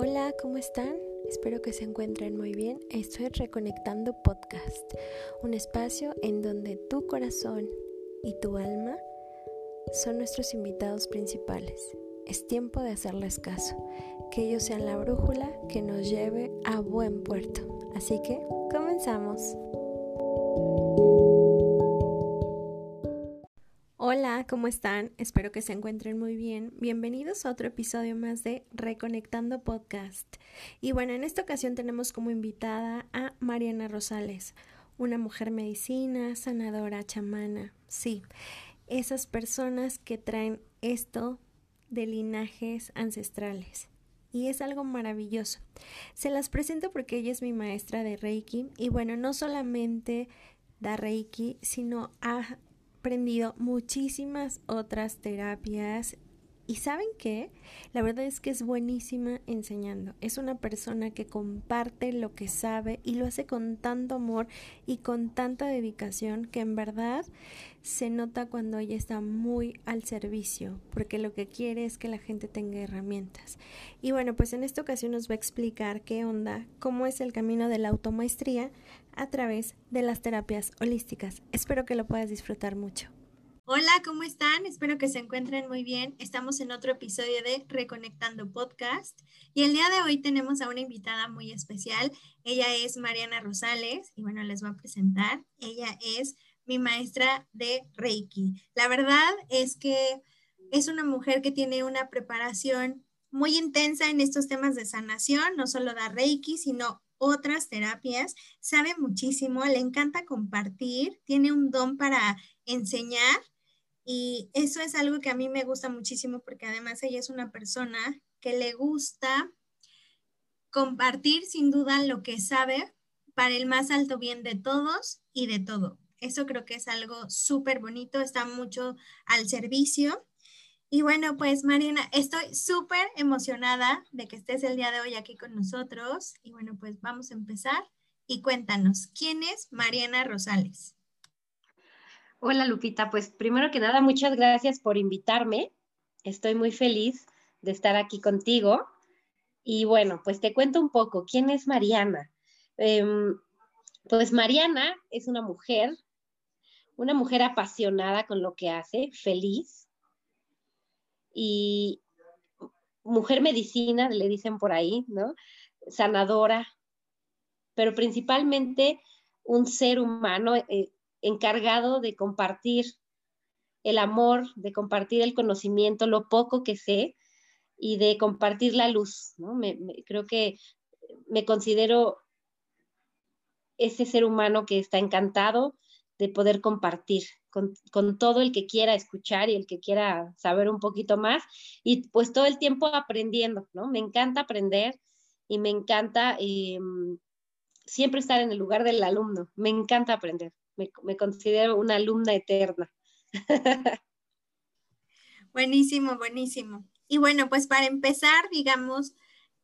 Hola, ¿cómo están? Espero que se encuentren muy bien. Esto es Reconectando Podcast, un espacio en donde tu corazón y tu alma son nuestros invitados principales. Es tiempo de hacerles caso, que ellos sean la brújula que nos lleve a buen puerto. Así que, comenzamos. ¿Cómo están? Espero que se encuentren muy bien. Bienvenidos a otro episodio más de Reconectando Podcast. Y bueno, en esta ocasión tenemos como invitada a Mariana Rosales, una mujer medicina, sanadora, chamana. Sí, esas personas que traen esto de linajes ancestrales. Y es algo maravilloso. Se las presento porque ella es mi maestra de Reiki y bueno, no solamente da Reiki, sino ha aprendido muchísimas otras terapias y saben qué? La verdad es que es buenísima enseñando. Es una persona que comparte lo que sabe y lo hace con tanto amor y con tanta dedicación que en verdad se nota cuando ella está muy al servicio, porque lo que quiere es que la gente tenga herramientas. Y bueno, pues en esta ocasión nos va a explicar qué onda, cómo es el camino de la automaestría a través de las terapias holísticas. Espero que lo puedas disfrutar mucho. Hola, ¿cómo están? Espero que se encuentren muy bien. Estamos en otro episodio de Reconectando Podcast y el día de hoy tenemos a una invitada muy especial. Ella es Mariana Rosales y bueno, les voy a presentar. Ella es mi maestra de Reiki. La verdad es que es una mujer que tiene una preparación muy intensa en estos temas de sanación, no solo da Reiki, sino otras terapias, sabe muchísimo, le encanta compartir, tiene un don para enseñar y eso es algo que a mí me gusta muchísimo porque además ella es una persona que le gusta compartir sin duda lo que sabe para el más alto bien de todos y de todo. Eso creo que es algo súper bonito, está mucho al servicio. Y bueno, pues Mariana, estoy súper emocionada de que estés el día de hoy aquí con nosotros. Y bueno, pues vamos a empezar. Y cuéntanos, ¿quién es Mariana Rosales? Hola Lupita, pues primero que nada, muchas gracias por invitarme. Estoy muy feliz de estar aquí contigo. Y bueno, pues te cuento un poco, ¿quién es Mariana? Em, pues Mariana es una mujer, una mujer apasionada con lo que hace, feliz. Y mujer medicina, le dicen por ahí, ¿no? Sanadora, pero principalmente un ser humano eh, encargado de compartir el amor, de compartir el conocimiento, lo poco que sé y de compartir la luz. ¿no? creo que me considero ese ser humano que está encantado de poder compartir con, todo el que quiera escuchar y el que quiera saber un poquito más y pues todo el tiempo aprendiendo, ¿no? Me encanta aprender y me encanta em, siempre estar en el lugar del alumno, me encanta aprender me, considero una alumna eterna. Buenísimo, buenísimo. Y bueno, pues para empezar, digamos,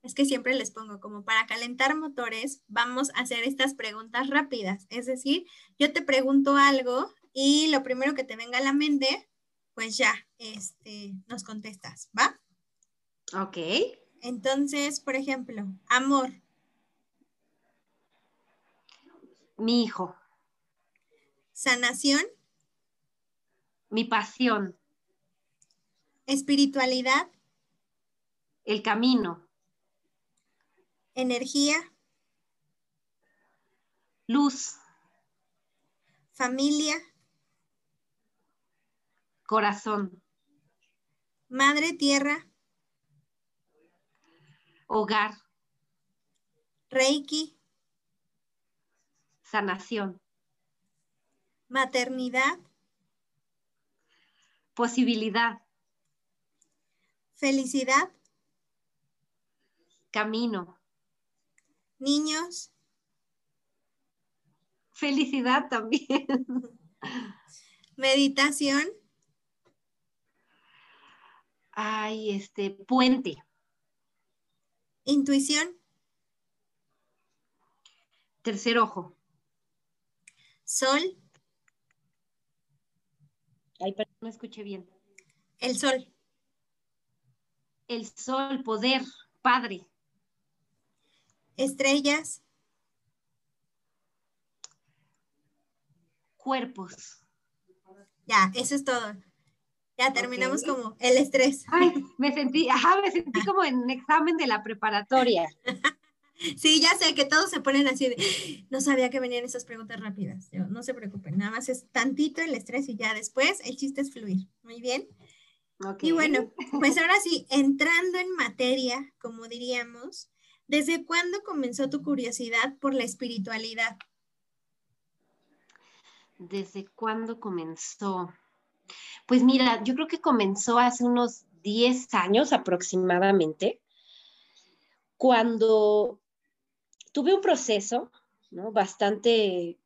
es que siempre les pongo como para calentar motores, vamos a hacer estas preguntas rápidas. Es decir, yo te pregunto algo y lo primero que te venga a la mente, pues ya, este, nos contestas, ¿va? Ok. Entonces, por ejemplo, amor. Mi hijo. Sanación. Mi pasión. Espiritualidad. El camino. Energía. Luz. Familia. Corazón. Madre Tierra. Hogar. Reiki. Sanación. Maternidad. Posibilidad. Felicidad. Camino. Niños. Felicidad también. Meditación. Ay, este, puente. Intuición. Tercer ojo. Sol. Ay, perdón, no escuché bien. El sol. El sol, poder, padre. Estrellas. Cuerpos. Ya, eso es todo. Ya terminamos como el estrés. Ay, me sentí, ajá, me sentí como en un examen de la preparatoria. Sí, ya sé que todos se ponen así de, no sabía que venían esas preguntas rápidas. no se preocupen, nada más es tantito el estrés y ya después el chiste es fluir. Muy bien. Y bueno, pues ahora sí, entrando en materia, como diríamos, ¿desde cuándo comenzó tu curiosidad por la espiritualidad? ¿Desde cuándo comenzó? Pues mira, yo creo que comenzó hace unos 10 años aproximadamente, cuando tuve un proceso ¿no? bastante,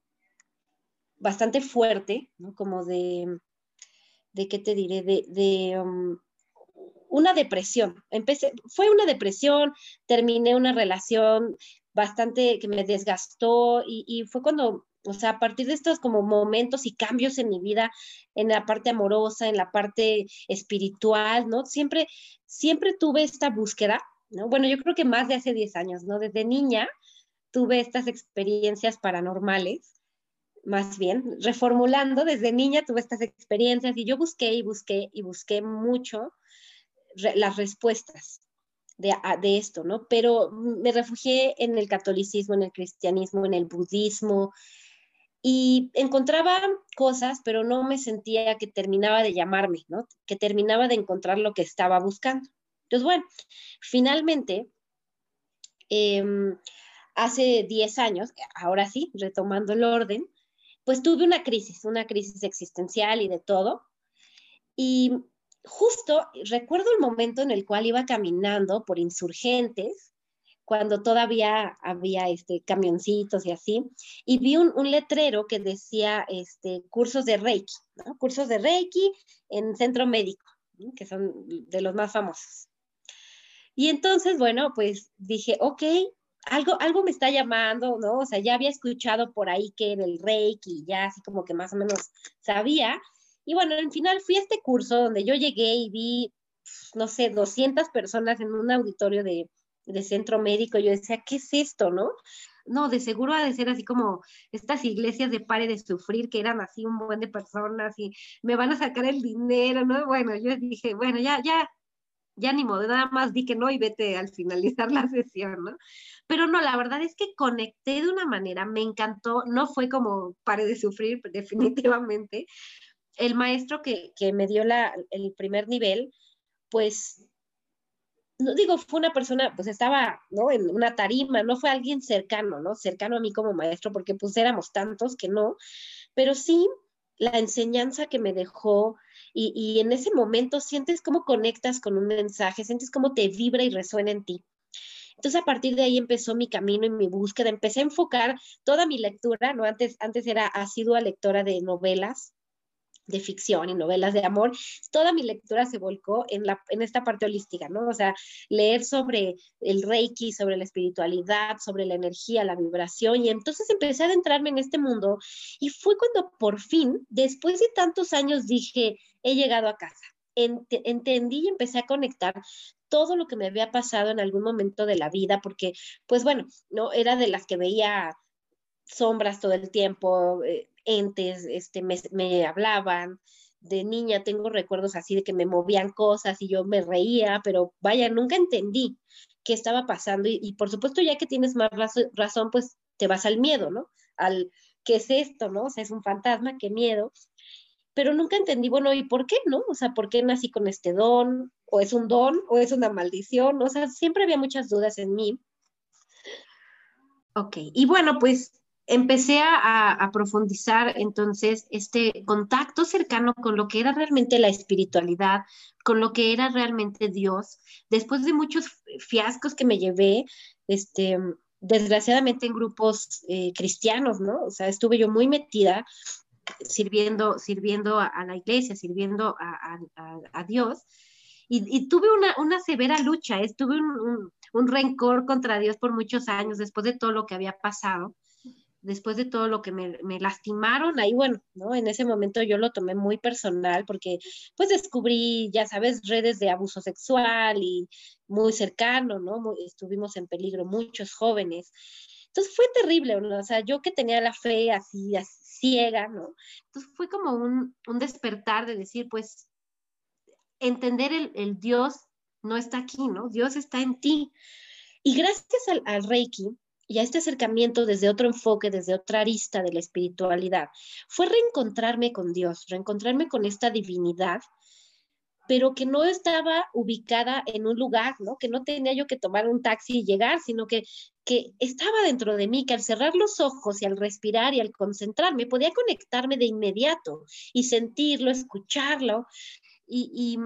bastante fuerte, ¿no? como de, de, ¿qué te diré? De, um, una depresión. Empecé, fue una depresión, terminé una relación bastante que me desgastó y, y fue cuando o sea, a partir de estos como momentos y cambios en mi vida, en la parte amorosa, en la parte espiritual, ¿no? Siempre, siempre tuve esta búsqueda, ¿no? Bueno, yo creo que más de hace 10 años, ¿no? Desde niña tuve estas experiencias paranormales, más bien, reformulando, desde niña tuve estas experiencias y yo busqué y busqué y busqué mucho las respuestas de, de, esto, ¿no? Pero me refugié en el catolicismo, en el cristianismo, en el budismo, y encontraba cosas, pero no me sentía que terminaba de llamarme, ¿no? Que terminaba de encontrar lo que estaba buscando. Entonces, bueno, finalmente, em, hace 10 años, ahora sí, retomando el orden, pues tuve una crisis, una crisis existencial y de todo. Y justo recuerdo el momento en el cual iba caminando por insurgentes cuando todavía había este, camioncitos y así, y vi un, letrero que decía este, cursos de Reiki, cursos de Reiki en centro médico, que son de los más famosos. Y entonces, bueno, pues dije, ok, algo, algo me está llamando, ¿no? O sea, ya había escuchado por ahí que era el Reiki, ya así como que más o menos sabía. Y bueno, al final fui a este curso donde yo llegué y vi, no sé, 200 personas en un auditorio de, de centro médico, yo decía, ¿qué es esto, no? No, de seguro ha de ser así como estas iglesias de pare de sufrir, que eran así un buen de personas y me van a sacar el dinero, ¿no? Bueno, yo dije, bueno, ya, ya, ya ni modo, nada más di que no y vete al finalizar la sesión, ¿no? Pero no, la verdad es que conecté de una manera, me encantó, no fue como pare de sufrir, definitivamente. El maestro que, que me dio la, el primer nivel, pues no digo, fue una persona, pues estaba, ¿no? En una tarima, no fue alguien cercano, ¿no? Cercano a mí como maestro, porque pues éramos tantos que no, pero sí la enseñanza que me dejó y, y en ese momento sientes cómo conectas con un mensaje, sientes cómo te vibra y resuena en ti. Entonces a partir de ahí empezó mi camino y mi búsqueda, empecé a enfocar toda mi lectura, ¿no? Antes, antes era asidua lectora de novelas, de ficción y novelas de amor, toda mi lectura se volcó en, la, en esta parte holística, ¿no? O sea, leer sobre el reiki, sobre la espiritualidad, sobre la energía, la vibración, y entonces empecé a adentrarme en este mundo y fue cuando por fin, después de tantos años, dije, he llegado a casa. entendí y empecé a conectar todo lo que me había pasado en algún momento de la vida, porque, pues bueno, no era de las que veía sombras todo el tiempo, eh, entes, este, me, hablaban. De niña tengo recuerdos así de que me movían cosas y yo me reía, pero vaya, nunca entendí qué estaba pasando. Y, por supuesto, ya que tienes más razón, pues te vas al miedo, ¿no? Al qué es esto, ¿no? O sea, es un fantasma, qué miedo. Pero nunca entendí, bueno, ¿y por qué no? O sea, ¿por qué nací con este don? ¿O es un don? ¿O es una maldición? O sea, siempre había muchas dudas en mí. Ok, y bueno, pues empecé a, profundizar entonces este contacto cercano con lo que era realmente la espiritualidad, con lo que era realmente Dios. Después de muchos fiascos que me llevé, este, desgraciadamente en grupos eh, cristianos, ¿no? O sea, estuve yo muy metida sirviendo, sirviendo a, la iglesia, sirviendo a, Dios. Y, tuve una, severa lucha, estuve un, un rencor contra Dios por muchos años después de todo lo que había pasado después de todo lo que me, lastimaron, ahí bueno, ¿no? En ese momento yo lo tomé muy personal porque pues descubrí, ya sabes, redes de abuso sexual y muy cercano, ¿no? estuvimos en peligro muchos jóvenes. Entonces fue terrible, ¿no? O sea, yo que tenía la fe así, ciega, ¿no? Entonces fue como un, despertar de decir, pues, entender el, Dios no está aquí, ¿no? Dios está en ti. Y gracias al Reiki, y a este acercamiento desde otro enfoque, desde otra arista de la espiritualidad, fue reencontrarme con Dios, reencontrarme con esta divinidad, pero que no estaba ubicada en un lugar, ¿no? Que no tenía yo que tomar un taxi y llegar, sino que, que estaba dentro de mí, que al cerrar los ojos y al respirar y al concentrarme, podía conectarme de inmediato y sentirlo, escucharlo. y,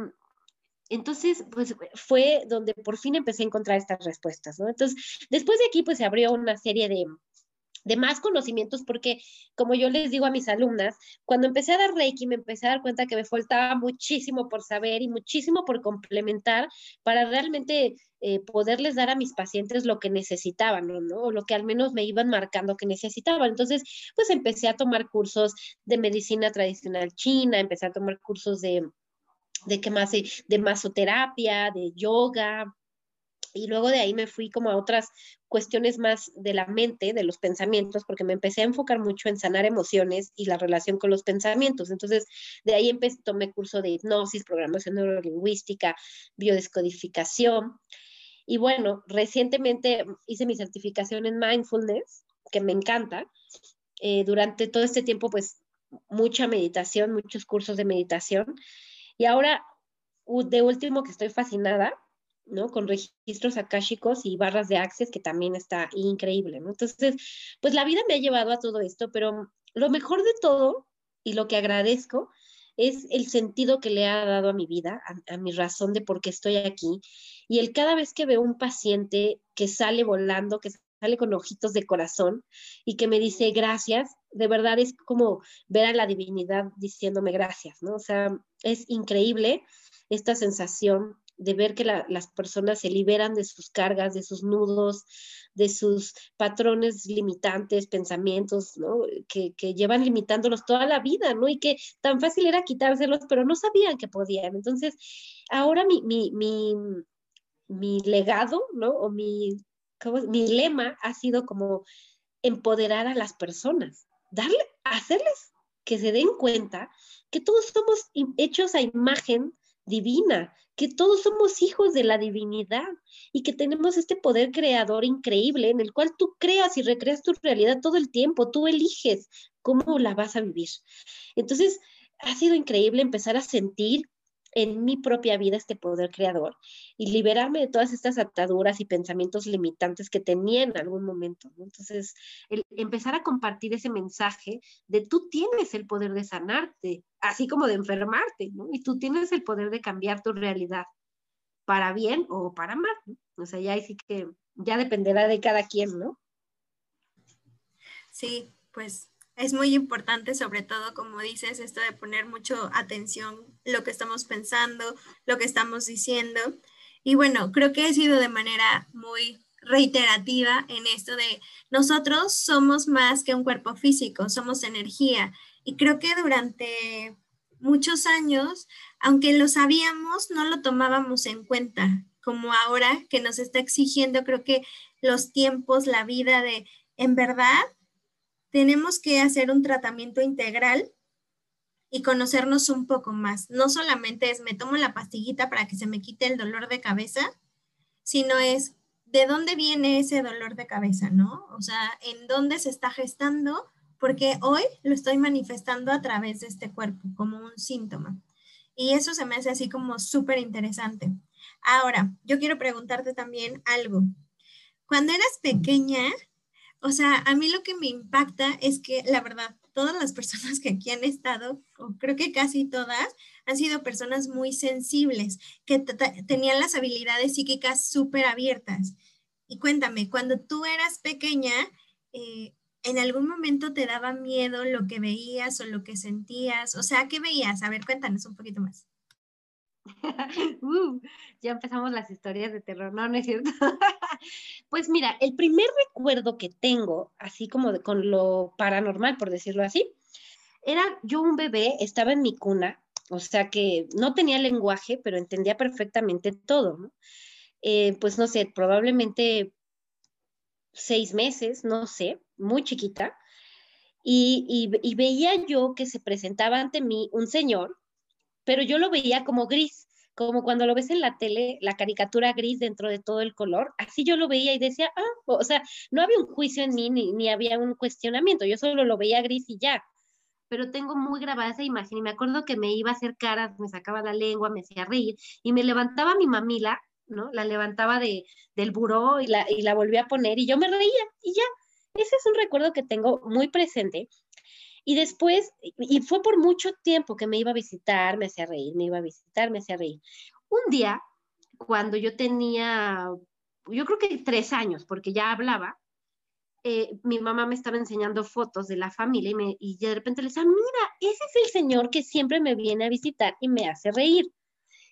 entonces, pues fue donde por fin empecé a encontrar estas respuestas, ¿no? Entonces, después de aquí, pues se abrió una serie de, de más conocimientos porque, como yo les digo a mis alumnas, cuando empecé a dar Reiki me empecé a dar cuenta que me faltaba muchísimo por saber y muchísimo por complementar para realmente eh, poderles dar a mis pacientes lo que necesitaban, ¿no? O lo que al menos me iban marcando que necesitaban. Entonces, pues empecé a tomar cursos de medicina tradicional china, empecé a tomar cursos de de que más de masoterapia, de yoga, y luego de ahí me fui como a otras cuestiones más de la mente, de los pensamientos, porque me empecé a enfocar mucho en sanar emociones y la relación con los pensamientos. Entonces, de ahí empecé, tomé curso de hipnosis, programación neurolingüística, biodescodificación. Y bueno, recientemente hice mi certificación en mindfulness, que me encanta. Eh, durante todo este tiempo, pues, mucha meditación, muchos cursos de meditación. Y ahora, de último, que estoy fascinada, ¿no? Con registros akáshicos y barras de access, que también está increíble, ¿no? Entonces, pues la vida me ha llevado a todo esto, pero lo mejor de todo y lo que agradezco es el sentido que le ha dado a mi vida, a, a, mi razón de por qué estoy aquí. Y el cada vez que veo un paciente que sale volando, que sale con ojitos de corazón y que me dice gracias, de verdad es como ver a la divinidad diciéndome gracias, ¿no? O sea, es increíble esta sensación de ver que las personas se liberan de sus cargas, de sus nudos, de sus patrones limitantes, pensamientos, ¿no? Que, que, llevan limitándolos toda la vida, ¿no? Y que tan fácil era quitárselos, pero no sabían que podían. Entonces, ahora mi, mi, mi, mi legado, ¿no? O mi mi lema ha sido como empoderar a las personas, darle, hacerles que se den cuenta que todos somos hechos a imagen divina, que todos somos hijos de la divinidad y que tenemos este poder creador increíble en el cual tú creas y recreas tu realidad todo el tiempo, tú eliges cómo la vas a vivir. Entonces, ha sido increíble empezar a sentir en mi propia vida este poder creador y liberarme de todas estas ataduras y pensamientos limitantes que tenía en algún momento. Entonces, el empezar a compartir ese mensaje de tú tienes el poder de sanarte, así como de enfermarte, ¿no? Y tú tienes el poder de cambiar tu realidad para bien o para mal, ¿no? O sea, ya sí que ya dependerá de cada quien, ¿no? Sí, pues es muy importante, sobre todo, como dices, esto de poner mucho atención lo que estamos pensando, lo que estamos diciendo. Y bueno, creo que he sido de manera muy reiterativa en esto de nosotros somos más que un cuerpo físico, somos energía. Y creo que durante muchos años, aunque lo sabíamos, no lo tomábamos en cuenta, como ahora que nos está exigiendo, creo que los tiempos, la vida de, en verdad, tenemos que hacer un tratamiento integral y conocernos un poco más. No solamente es me tomo la pastillita para que se me quite el dolor de cabeza, sino es de dónde viene ese dolor de cabeza, ¿no? O sea, en dónde se está gestando, porque hoy lo estoy manifestando a través de este cuerpo como un síntoma. Y eso se me hace así como súper interesante. Ahora, yo quiero preguntarte también algo. Cuando eras pequeña, o sea, a mí lo que me impacta es que la verdad, todas las personas que aquí han estado, o creo que casi todas, han sido personas muy sensibles, que tenían las habilidades psíquicas súper abiertas. Y cuéntame, cuando tú eras pequeña, eh, ¿en algún momento te daba miedo lo que veías o lo que sentías? O sea, ¿qué veías? A ver, cuéntanos un poquito más. Uh, ya empezamos las historias de terror, no, no es cierto. pues mira, el primer recuerdo que tengo, así como con lo paranormal, por decirlo así, era yo un bebé, estaba en mi cuna, o sea que no tenía lenguaje, pero entendía perfectamente todo. Eh, pues no sé, probablemente seis meses, no sé, muy chiquita, y, veía yo que se presentaba ante mí un señor, pero yo lo veía como gris, como cuando lo ves en la tele, la caricatura gris dentro de todo el color, así yo lo veía y decía, ah, o sea, no había un juicio en mí ni, ni había un cuestionamiento, yo solo lo veía gris y ya, pero tengo muy grabada esa imagen y me acuerdo que me iba a hacer caras, me sacaba la lengua, me hacía reír y me levantaba mi mamila, ¿no? La levantaba de, del buró y la, y la volvía a poner y yo me reía y ya. Ese es un recuerdo que tengo muy presente. Y después, y fue por mucho tiempo que me iba a visitar, me hacía reír, me iba a visitar, me hacía reír. Un día, cuando yo tenía, yo creo que tres años, porque ya hablaba, eh, mi mamá me estaba enseñando fotos de la familia y, me, y de repente le decía, mira, ese es el señor que siempre me viene a visitar y me hace reír.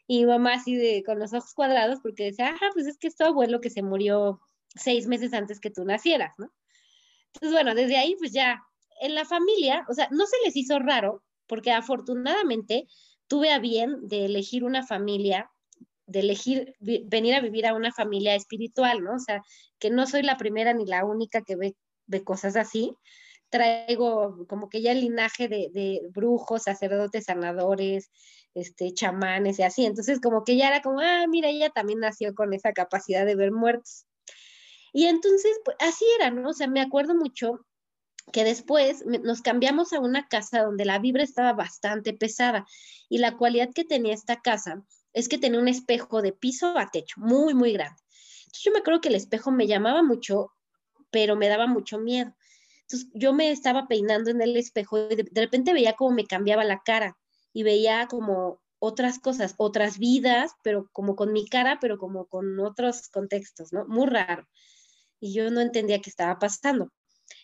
Y mamá así de, con los ojos cuadrados, porque decía, ah, pues es que es tu abuelo que se murió seis meses antes que tú nacieras, ¿no? Entonces, bueno, desde ahí, pues ya, en la familia, o sea, no se les hizo raro, porque afortunadamente tuve a bien de elegir una familia, de elegir venir a vivir a una familia espiritual, ¿no? O sea, que no soy la primera ni la única que ve, cosas así. Traigo como que ya el linaje de, de, brujos, sacerdotes, sanadores, este, chamanes y así. Entonces, como que ya era como, ah, mira, ella también nació con esa capacidad de ver muertos. Y entonces, pues así era, ¿no? O sea, me acuerdo mucho que después nos cambiamos a una casa donde la vibra estaba bastante pesada y la cualidad que tenía esta casa es que tenía un espejo de piso a techo, muy, muy grande. Entonces yo me acuerdo que el espejo me llamaba mucho, pero me daba mucho miedo. Entonces yo me estaba peinando en el espejo y de, repente veía como me cambiaba la cara y veía como otras cosas, otras vidas, pero como con mi cara, pero como con otros contextos, ¿no? Muy raro y yo no entendía qué estaba pasando.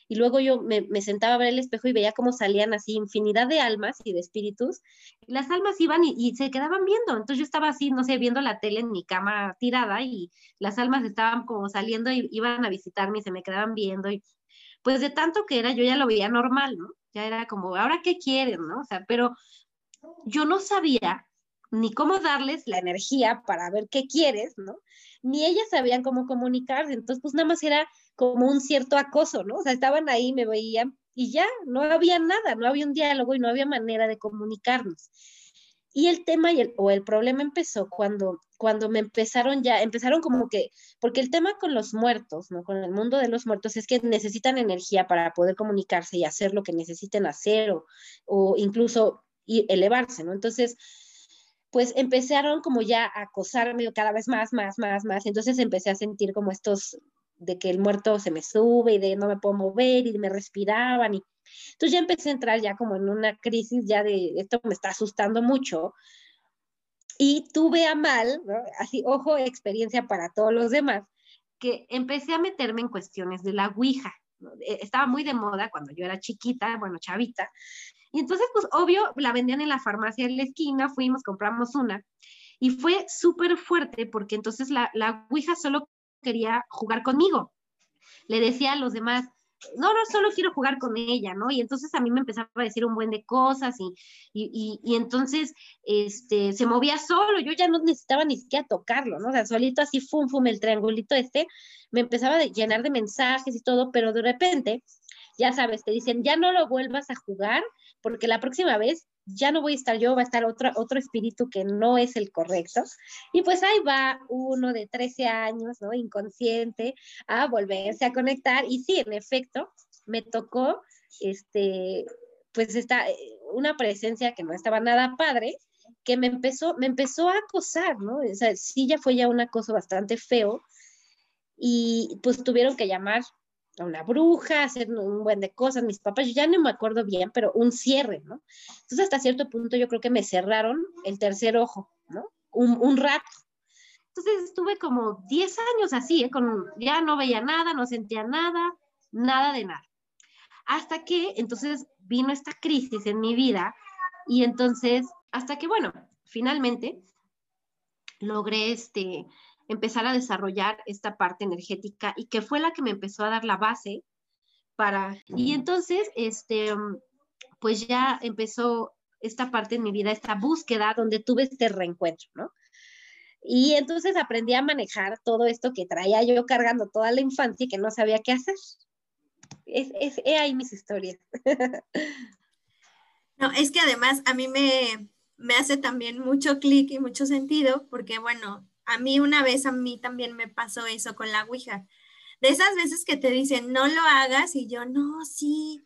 Y luego yo me, sentaba a ver el espejo y veía cómo salían así infinidad de almas y de espíritus. Y las almas iban y, se quedaban viendo. Entonces yo estaba así, no sé, viendo la tele en mi cama tirada y las almas estaban como saliendo y iban a visitarme y se me quedaban viendo. Y pues de tanto que era, yo ya lo veía normal, ¿no? Ya era como, ¿ahora qué quieren, no? O sea, pero yo no sabía ni cómo darles la energía para ver qué quieres, ¿no? Ni ellas sabían cómo comunicarse, entonces pues nada más era como un cierto acoso, ¿no? O sea, estaban ahí, me veían y ya, no había nada, no había un diálogo y no había manera de comunicarnos. Y el tema y el, o el problema empezó cuando, cuando me empezaron ya, empezaron como que, porque el tema con los muertos, ¿no? Con el mundo de los muertos es que necesitan energía para poder comunicarse y hacer lo que necesiten hacer o, o incluso elevarse, ¿no? Entonces, pues empezaron como ya a acosarme cada vez más, más, más, más. Entonces empecé a sentir como estos de que el muerto se me sube y de no me puedo mover y me respiraban y entonces ya empecé a entrar ya como en una crisis ya de esto me está asustando mucho y tuve a mal, así, ojo, experiencia para todos los demás, que empecé a meterme en cuestiones de la Ouija. E, estaba muy de moda cuando yo era chiquita, bueno, chavita, y entonces, pues obvio, la vendían en la farmacia de la esquina, fuimos, compramos una. Y fue súper fuerte porque entonces la, la Ouija solo quería jugar conmigo. Le decía a los demás, no, no, solo quiero jugar con ella, ¿no? Y entonces a mí me empezaba a decir un buen de cosas y, y, y, entonces este, se movía solo, yo ya no necesitaba ni siquiera tocarlo, ¿no? O sea, solito así, fum, fum, el triangulito este, me empezaba a llenar de mensajes y todo, pero de repente, ya sabes, te dicen, ya no lo vuelvas a jugar porque la próxima vez ya no voy a estar yo, va a estar otro, otro espíritu que no es el correcto. Y pues ahí va uno de 13 años, ¿no? Inconsciente, a volverse a conectar. Y sí, en efecto, me tocó, este, pues está eh, una presencia que no estaba nada padre, que me empezó, me empezó a acosar, ¿no? O sea, sí ya fue ya un acoso bastante feo. Y pues tuvieron que llamar a una bruja, hacer un buen de cosas, mis papás, yo ya no me acuerdo bien, pero un cierre, ¿no? Entonces hasta cierto punto yo creo que me cerraron el tercer ojo, ¿no? Un, un rato. Entonces estuve como 10 años así, ¿eh? Con, ya no veía nada, no sentía nada, nada de nada. Hasta que entonces vino esta crisis en mi vida y entonces, hasta que, bueno, finalmente logré este, empezar a desarrollar esta parte energética y que fue la que me empezó a dar la base para, y entonces, este, pues ya empezó esta parte en mi vida, esta búsqueda donde tuve este reencuentro, ¿no? Y entonces aprendí a manejar todo esto que traía yo cargando toda la infancia y que no sabía qué hacer. Es, es, ahí mis historias. No, es que además a mí me, me hace también mucho clic y mucho sentido, porque bueno, a mí una vez, a mí también me pasó eso con la Ouija. De esas veces que te dicen, no lo hagas, y yo, no, sí,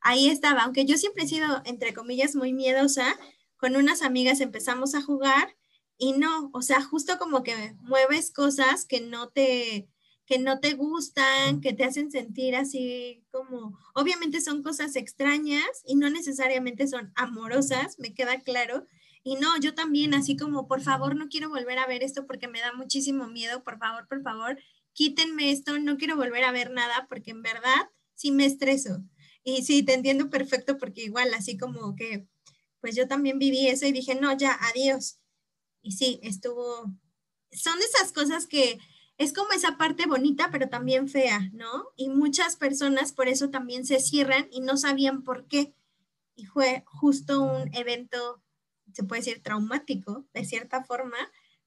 ahí estaba. Aunque yo siempre he sido, entre comillas, muy miedosa, con unas amigas empezamos a jugar y no, o sea, justo como que mueves cosas que no te, que no te gustan, que te hacen sentir así como, obviamente son cosas extrañas y no necesariamente son amorosas, me queda claro. Y no, yo también, así como, por favor, no quiero volver a ver esto porque me da muchísimo miedo, por favor, por favor, quítenme esto, no quiero volver a ver nada porque en verdad sí me estreso. Y sí, te entiendo perfecto porque igual, así como que, pues yo también viví eso y dije, no, ya, adiós. Y sí, estuvo, son esas cosas que es como esa parte bonita, pero también fea, ¿no? Y muchas personas por eso también se cierran y no sabían por qué. Y fue justo un evento, se puede decir, traumático, de cierta forma,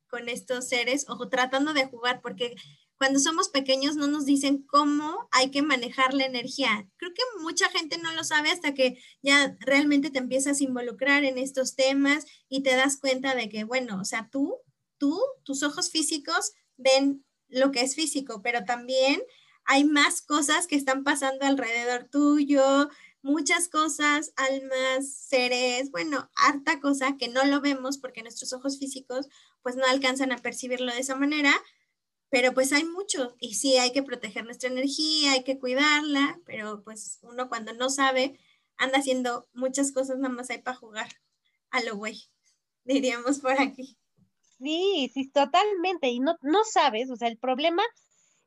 con estos seres, o tratando de jugar, porque cuando somos pequeños no nos dicen cómo hay que manejar la energía. Creo que mucha gente no lo sabe hasta que ya realmente te empiezas a involucrar en estos temas y te das cuenta de que, bueno, o sea, tú, tú, tus ojos físicos ven lo que es físico, pero también hay más cosas que están pasando alrededor tuyo, muchas cosas, almas, seres, bueno, harta cosa que no lo vemos porque nuestros ojos físicos pues no alcanzan a percibirlo de esa manera, pero pues hay mucho y sí hay que proteger nuestra energía, hay que cuidarla, pero pues uno cuando no sabe anda haciendo muchas cosas nada más hay para jugar a lo güey, diríamos por aquí. Sí, sí, totalmente. Y no, no sabes, o sea, el problema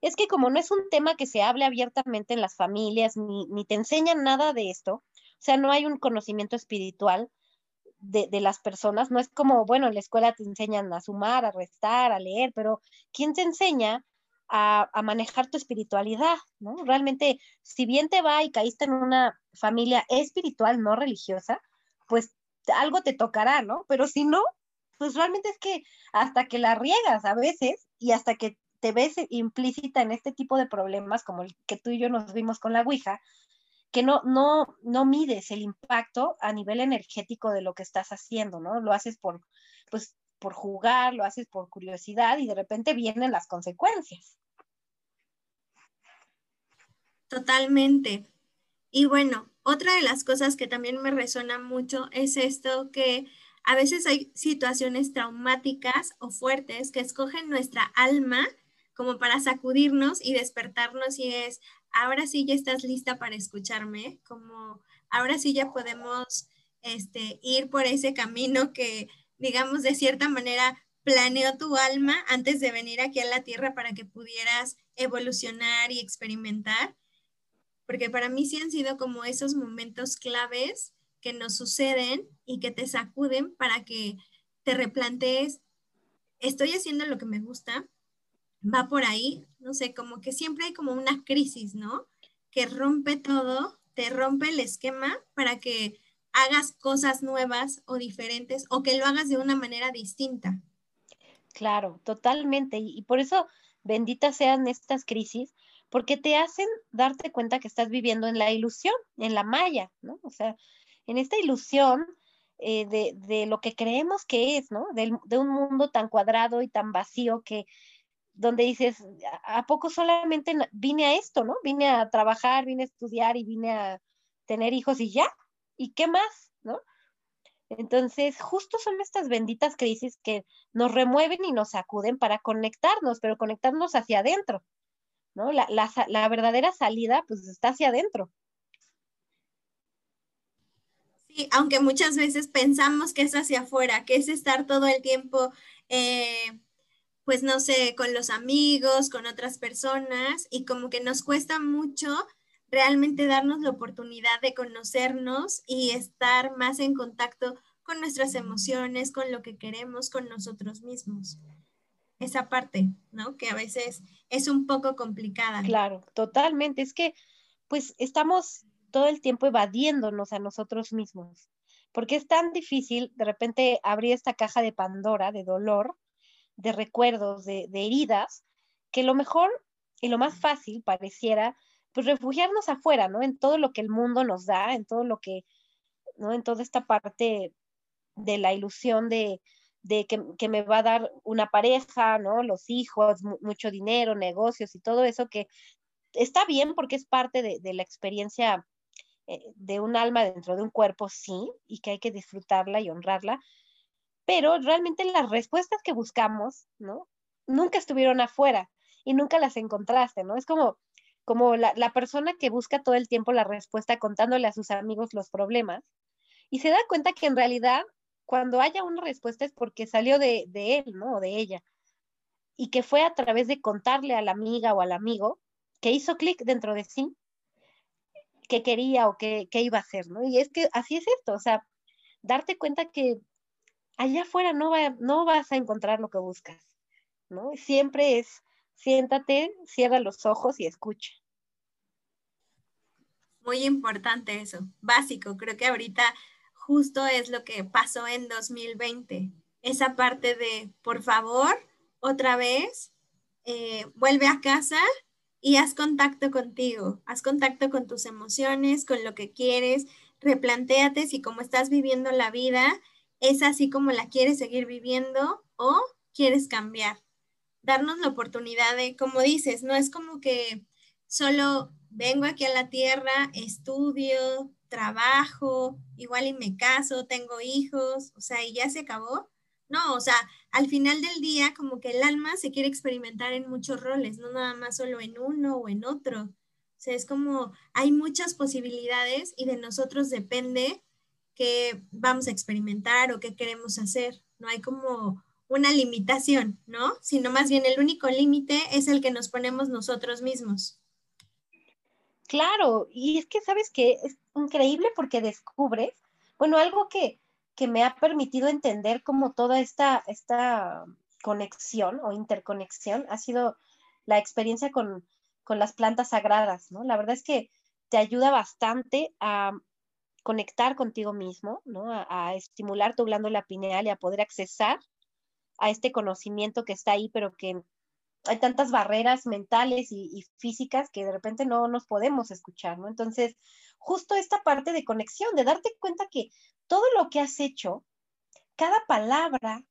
es que como no es un tema que se hable abiertamente en las familias, ni, ni te enseñan nada de esto, o sea, no hay un conocimiento espiritual, de, las personas. No es como, bueno, en la escuela te enseñan a sumar, a restar, a leer, pero ¿quién te enseña a, manejar tu espiritualidad? ¿no? Realmente, si bien te va y caíste en una familia espiritual, no religiosa, pues algo te tocará, ¿no? Pero si no, pues realmente es que hasta que la riegas a veces y hasta que te ves implícita en este tipo de problemas como el que tú y yo nos vimos con la Ouija, que no, no, no mides el impacto a nivel energético de lo que estás haciendo, ¿no? Lo haces por, pues, por jugar, lo haces por curiosidad y de repente vienen las consecuencias. Totalmente. Y bueno, otra de las cosas que también me resuena mucho es esto que a veces hay situaciones traumáticas o fuertes que escogen nuestra alma como para sacudirnos y despertarnos y es, ahora sí ya estás lista para escucharme, como ahora sí ya podemos este, ir por ese camino que, digamos, de cierta manera planeó tu alma antes de venir aquí a la tierra para que pudieras evolucionar y experimentar. Porque para mí sí han sido como esos momentos claves que nos suceden y que te sacuden para que te replantees, estoy haciendo lo que me gusta, va por ahí, no sé, como que siempre hay como una crisis, ¿no? Que rompe todo, te rompe el esquema para que hagas cosas nuevas o diferentes o que lo hagas de una manera distinta. Claro, totalmente. Y, por eso benditas sean estas crisis, porque te hacen darte cuenta que estás viviendo en la ilusión, en la malla, ¿no? O sea, en esta ilusión eh, de, de, lo que creemos que es, ¿no? de un mundo tan cuadrado y tan vacío que, donde dices, ¿a poco solamente vine a esto, no? Vine a trabajar, vine a estudiar y vine a tener hijos y ya, ¿y qué más, no? Entonces, justo son estas benditas crisis que nos remueven y nos sacuden para conectarnos, pero conectarnos hacia adentro, ¿no? La, la verdadera salida, pues, está hacia adentro. Sí, aunque muchas veces pensamos que es hacia afuera, que es estar todo el tiempo... Eh, pues no sé, con los amigos, con otras personas, y como que nos cuesta mucho realmente darnos la oportunidad de conocernos y estar más en contacto con nuestras emociones, con lo que queremos, con nosotros mismos. esa parte, ¿no? Que a veces es un poco complicada. Claro, totalmente. Es que pues estamos todo el tiempo evadiéndonos a nosotros mismos, porque es tan difícil de repente abrir esta caja de Pandora de dolor, de recuerdos, de, de heridas, que lo mejor y lo más fácil pareciera pues refugiarnos afuera, ¿no? En todo lo que el mundo nos da, en todo lo que, ¿no? En toda esta parte de la ilusión de, de que, me va a dar una pareja, ¿no? Los hijos, mucho dinero, negocios y todo eso que está bien porque es parte de, la experiencia eh, de un alma dentro de un cuerpo, sí, y que hay que disfrutarla y honrarla, pero realmente las respuestas que buscamos, ¿no? Nunca estuvieron afuera y nunca las encontraste, ¿no? Es como, como la, la persona que busca todo el tiempo la respuesta contándole a sus amigos los problemas y se da cuenta que en realidad cuando haya una respuesta es porque salió de, él, ¿no? O de ella. Y que fue a través de contarle a la amiga o al amigo que hizo clic dentro de sí, que quería o que, iba a hacer, ¿no? Y es que así es esto, o sea, darte cuenta que allá afuera no, va, no vas a encontrar lo que buscas, ¿no? Siempre es, siéntate, cierra los ojos y escucha. Muy importante eso, básico. Creo que ahorita justo es lo que pasó en 2020. Esa parte de, por favor, otra vez, eh, vuelve a casa y haz contacto contigo, haz contacto con tus emociones, con lo que quieres, replantéate si como estás viviendo la vida es así como la quieres seguir viviendo o quieres cambiar. Darnos la oportunidad de, como dices, no es como que solo vengo aquí a la tierra, estudio, trabajo, igual y me caso, tengo hijos, o sea, y ya se acabó. No, o sea, al final del día como que el alma se quiere experimentar en muchos roles, no nada más solo en uno o en otro. O sea, es como hay muchas posibilidades y de nosotros depende qué vamos a experimentar o qué queremos hacer. No hay como una limitación, ¿no? Sino más bien el único límite es el que nos ponemos nosotros mismos. Claro, y es que sabes que es increíble porque descubres, bueno, algo que, me ha permitido entender como toda esta, esta conexión o interconexión ha sido la experiencia con, las plantas sagradas, ¿no? La verdad es que te ayuda bastante a conectar contigo mismo, ¿no? A, estimular tu glándula pineal y a poder accesar a este conocimiento que está ahí, pero que hay tantas barreras mentales y, físicas que de repente no nos podemos escuchar, ¿no? Entonces, justo esta parte de conexión, de darte cuenta que todo lo que has hecho, cada palabra,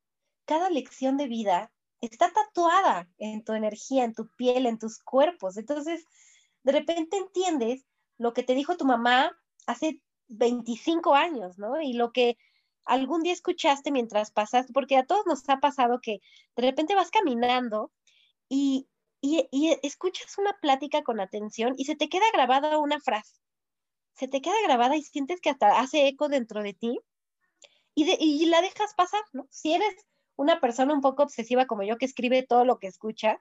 cada lección de vida, está tatuada en tu energía, en tu piel, en tus cuerpos. Entonces, de repente entiendes lo que te dijo tu mamá hace 25 años, ¿no? Y lo que algún día escuchaste mientras pasaste, porque a todos nos ha pasado que de repente vas caminando y, escuchas una plática con atención y se te queda grabada una frase. Se te queda grabada y sientes que hasta hace eco dentro de ti y, y la dejas pasar, ¿no? Si eres una persona un poco obsesiva como yo que escribe todo lo que escucha,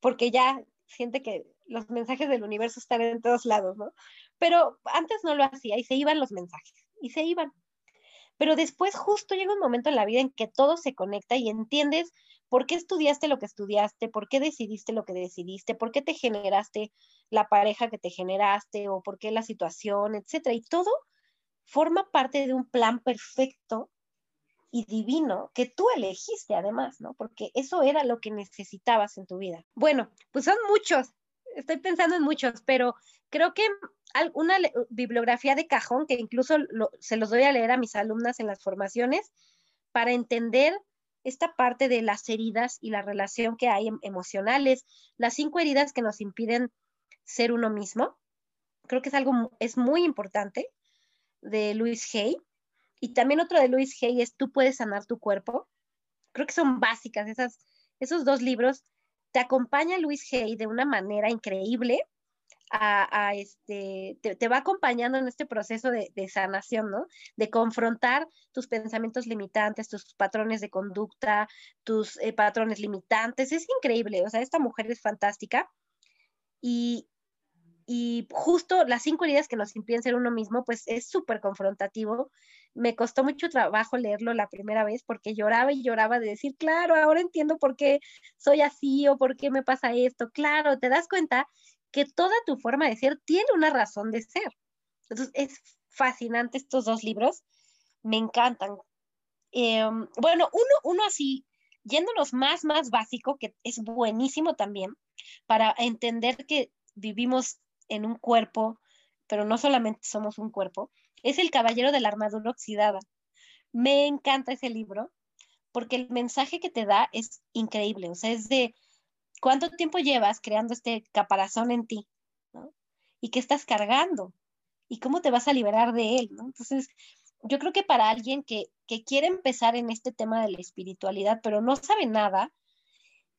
porque ya siente que los mensajes del universo están en todos lados, ¿no? Pero antes no lo hacía y se iban los mensajes y se iban. Pero después justo llega un momento en la vida en que todo se conecta y entiendes por qué estudiaste lo que estudiaste, por qué decidiste lo que decidiste, por qué te generaste la pareja que te generaste o por qué la situación, etcétera. Y todo forma parte de un plan perfecto y divino que tú elegiste además, ¿no? Porque eso era lo que necesitabas en tu vida. Bueno, pues son muchos, estoy pensando en muchos, pero creo que una bibliografía de cajón que incluso se los doy a leer a mis alumnas en las formaciones para entender esta parte de las heridas y la relación que hay em, emocionales, las cinco heridas que nos impiden ser uno mismo. Creo que es algo, es muy importante de Luis Hay. Y también otro de Luis Hay es Tú puedes sanar tu cuerpo. Creo que son básicas esas, esos dos libros. Te acompaña Luis Hay de una manera increíble a, este, te, va acompañando en este proceso de, sanación, ¿no? De confrontar tus pensamientos limitantes, tus patrones de conducta, tus eh, patrones limitantes. Es increíble, o sea, esta mujer es fantástica. Y, y justo las cinco heridas que nos impiden ser uno mismo, pues es súper confrontativo me costó mucho trabajo leerlo la primera vez porque lloraba y lloraba de decir, claro, ahora entiendo por qué soy así o por qué me pasa esto. Claro, te das cuenta que toda tu forma de ser tiene una razón de ser. Entonces, es fascinante estos dos libros, me encantan. Em, bueno, uno, uno así, yéndonos más, más básico, que es buenísimo también, para entender que vivimos en un cuerpo, pero no solamente somos un cuerpo, es El Caballero de la Armadura Oxidada. Me encanta ese libro porque el mensaje que te da es increíble, o sea, es de cuánto tiempo llevas creando este caparazón en ti, ¿no? Y qué estás cargando y cómo te vas a liberar de él, ¿no? Entonces, yo creo que para alguien que, que quiere empezar en este tema de la espiritualidad, pero no sabe nada,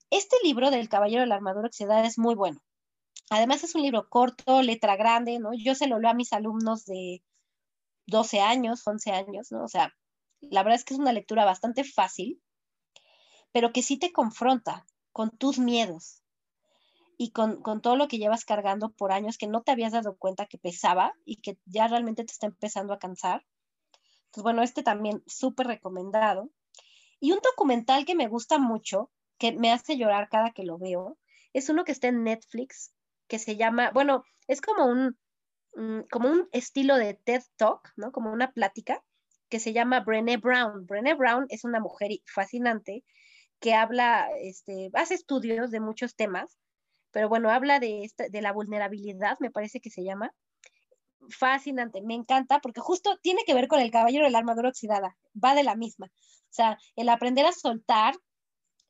este libro del Caballero de la Armadura Oxidada es muy bueno. Además es un libro corto, letra grande, ¿no? Yo se lo leo a mis alumnos de 12 años, 11 años, ¿no? O sea, la verdad es que es una lectura bastante fácil, pero que sí te confronta con tus miedos y con, con, todo lo que llevas cargando por años que no te habías dado cuenta que pesaba y que ya realmente te está empezando a cansar. Entonces, bueno, este también súper recomendado. Y un documental que me gusta mucho, que me hace llorar cada que lo veo, es uno que está en Netflix, que se llama, bueno, es como un, como un estilo de TED Talk, ¿no? Como una plática que se llama Brené Brown. Brené Brown es una mujer fascinante que habla, este, hace estudios de muchos temas, pero bueno, habla de, de la vulnerabilidad, me parece que se llama. Fascinante, me encanta porque justo tiene que ver con el caballero de la armadura oxidada, va de la misma. O sea, el aprender a soltar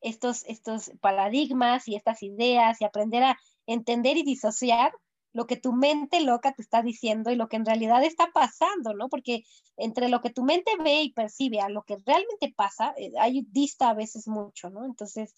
estos, estos paradigmas y estas ideas y aprender a entender y disociar lo que tu mente loca te está diciendo y lo que en realidad está pasando, ¿no? Porque entre lo que tu mente ve y percibe a lo que realmente pasa, eh, hay dista a veces mucho, ¿no? Entonces,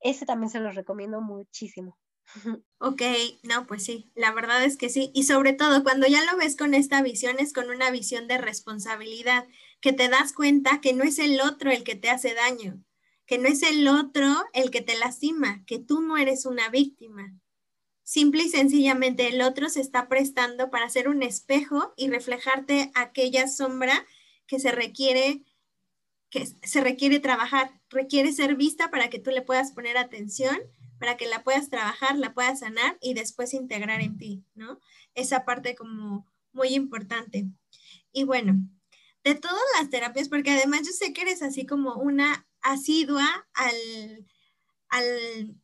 ese también se los recomiendo muchísimo. Ok, no, pues sí, la verdad es que sí. Y sobre todo, cuando ya lo ves con esta visión, es con una visión de responsabilidad, que te das cuenta que no es el otro el que te hace daño, que no es el otro el que te lastima, que tú no eres una víctima, Simple y sencillamente el otro se está prestando para ser un espejo y reflejarte aquella sombra que se requiere que se requiere trabajar, requiere ser vista para que tú le puedas poner atención, para que la puedas trabajar, la puedas sanar y después integrar en ti, ¿no? Esa parte como muy importante. Y bueno, de todas las terapias, porque además yo sé que eres así como una asidua al, al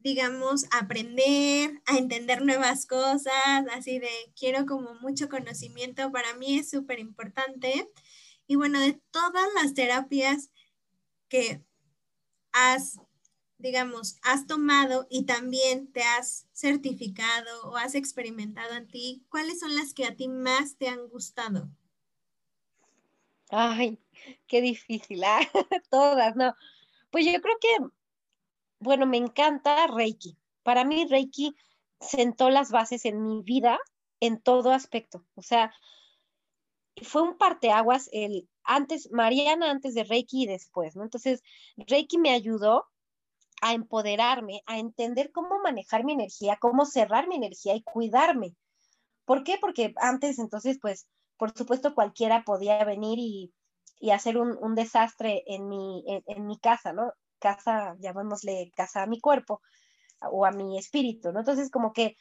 digamos, aprender, a entender nuevas cosas, así de quiero como mucho conocimiento, para mí es súper importante. Y bueno, de todas las terapias que has, digamos, has tomado y también te has certificado o has experimentado en ti, ¿cuáles son las que a ti más te han gustado? Ay, qué difícil, ¿ah? todas, ¿no? Pues yo creo que bueno, me encanta Reiki. Para mí Reiki sentó las bases en mi vida en todo aspecto. O sea, fue un parteaguas el antes, Mariana antes de Reiki y después, ¿no? Entonces, Reiki me ayudó a empoderarme, a entender cómo manejar mi energía, cómo cerrar mi energía y cuidarme. ¿Por qué? Porque antes, entonces, pues, por supuesto, cualquiera podía venir y, hacer un, desastre en mi, en mi casa, ¿no? Casa, llamémosle casa a mi cuerpo o a mi espíritu, ¿no? Entonces, como que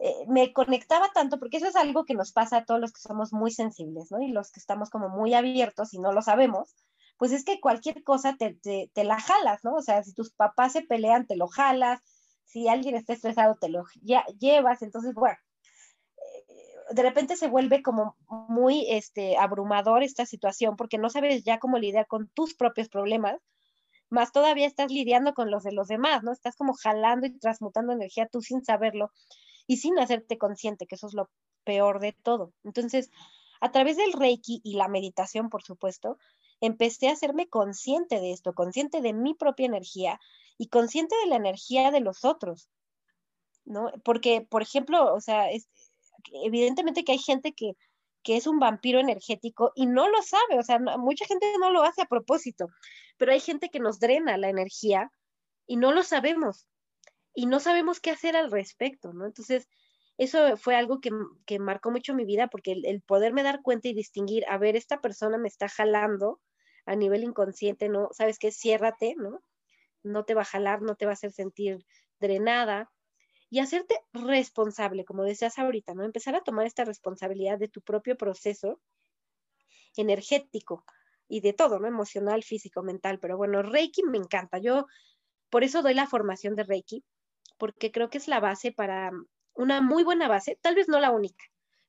eh, me conectaba tanto, porque eso es algo que nos pasa a todos los que somos muy sensibles, ¿no? Y los que estamos como muy abiertos y no lo sabemos, pues es que cualquier cosa te, la jalas, ¿no? O sea, si tus papás se pelean, te lo jalas, si alguien está estresado, te lo llevas, entonces, bueno, eh, de repente se vuelve como muy este, abrumador esta situación porque no sabes ya cómo lidiar con tus propios problemas más todavía estás lidiando con los de los demás, ¿no? Estás como jalando y transmutando energía tú sin saberlo y sin hacerte consciente, que eso es lo peor de todo. Entonces, a través del Reiki y la meditación, por supuesto, empecé a hacerme consciente de esto, consciente de mi propia energía y consciente de la energía de los otros, ¿no? Porque, por ejemplo, o sea, es, evidentemente que hay gente que que es un vampiro energético y no lo sabe, o sea, mucha gente no lo hace a propósito, pero hay gente que nos drena la energía y no lo sabemos y no sabemos qué hacer al respecto, ¿no? Entonces, eso fue algo que, marcó mucho mi vida porque el, poderme dar cuenta y distinguir, a ver, esta persona me está jalando a nivel inconsciente, ¿no? ¿Sabes qué? Ciérrate, ¿no? No te va a jalar, no te va a hacer sentir drenada y hacerte responsable, como decías ahorita, ¿no? Empezar a tomar esta responsabilidad de tu propio proceso energético y de todo, ¿no? Emocional, físico, mental. Pero bueno, Reiki me encanta. Yo por eso doy la formación de Reiki, porque creo que es la base para una muy buena base, tal vez no la única,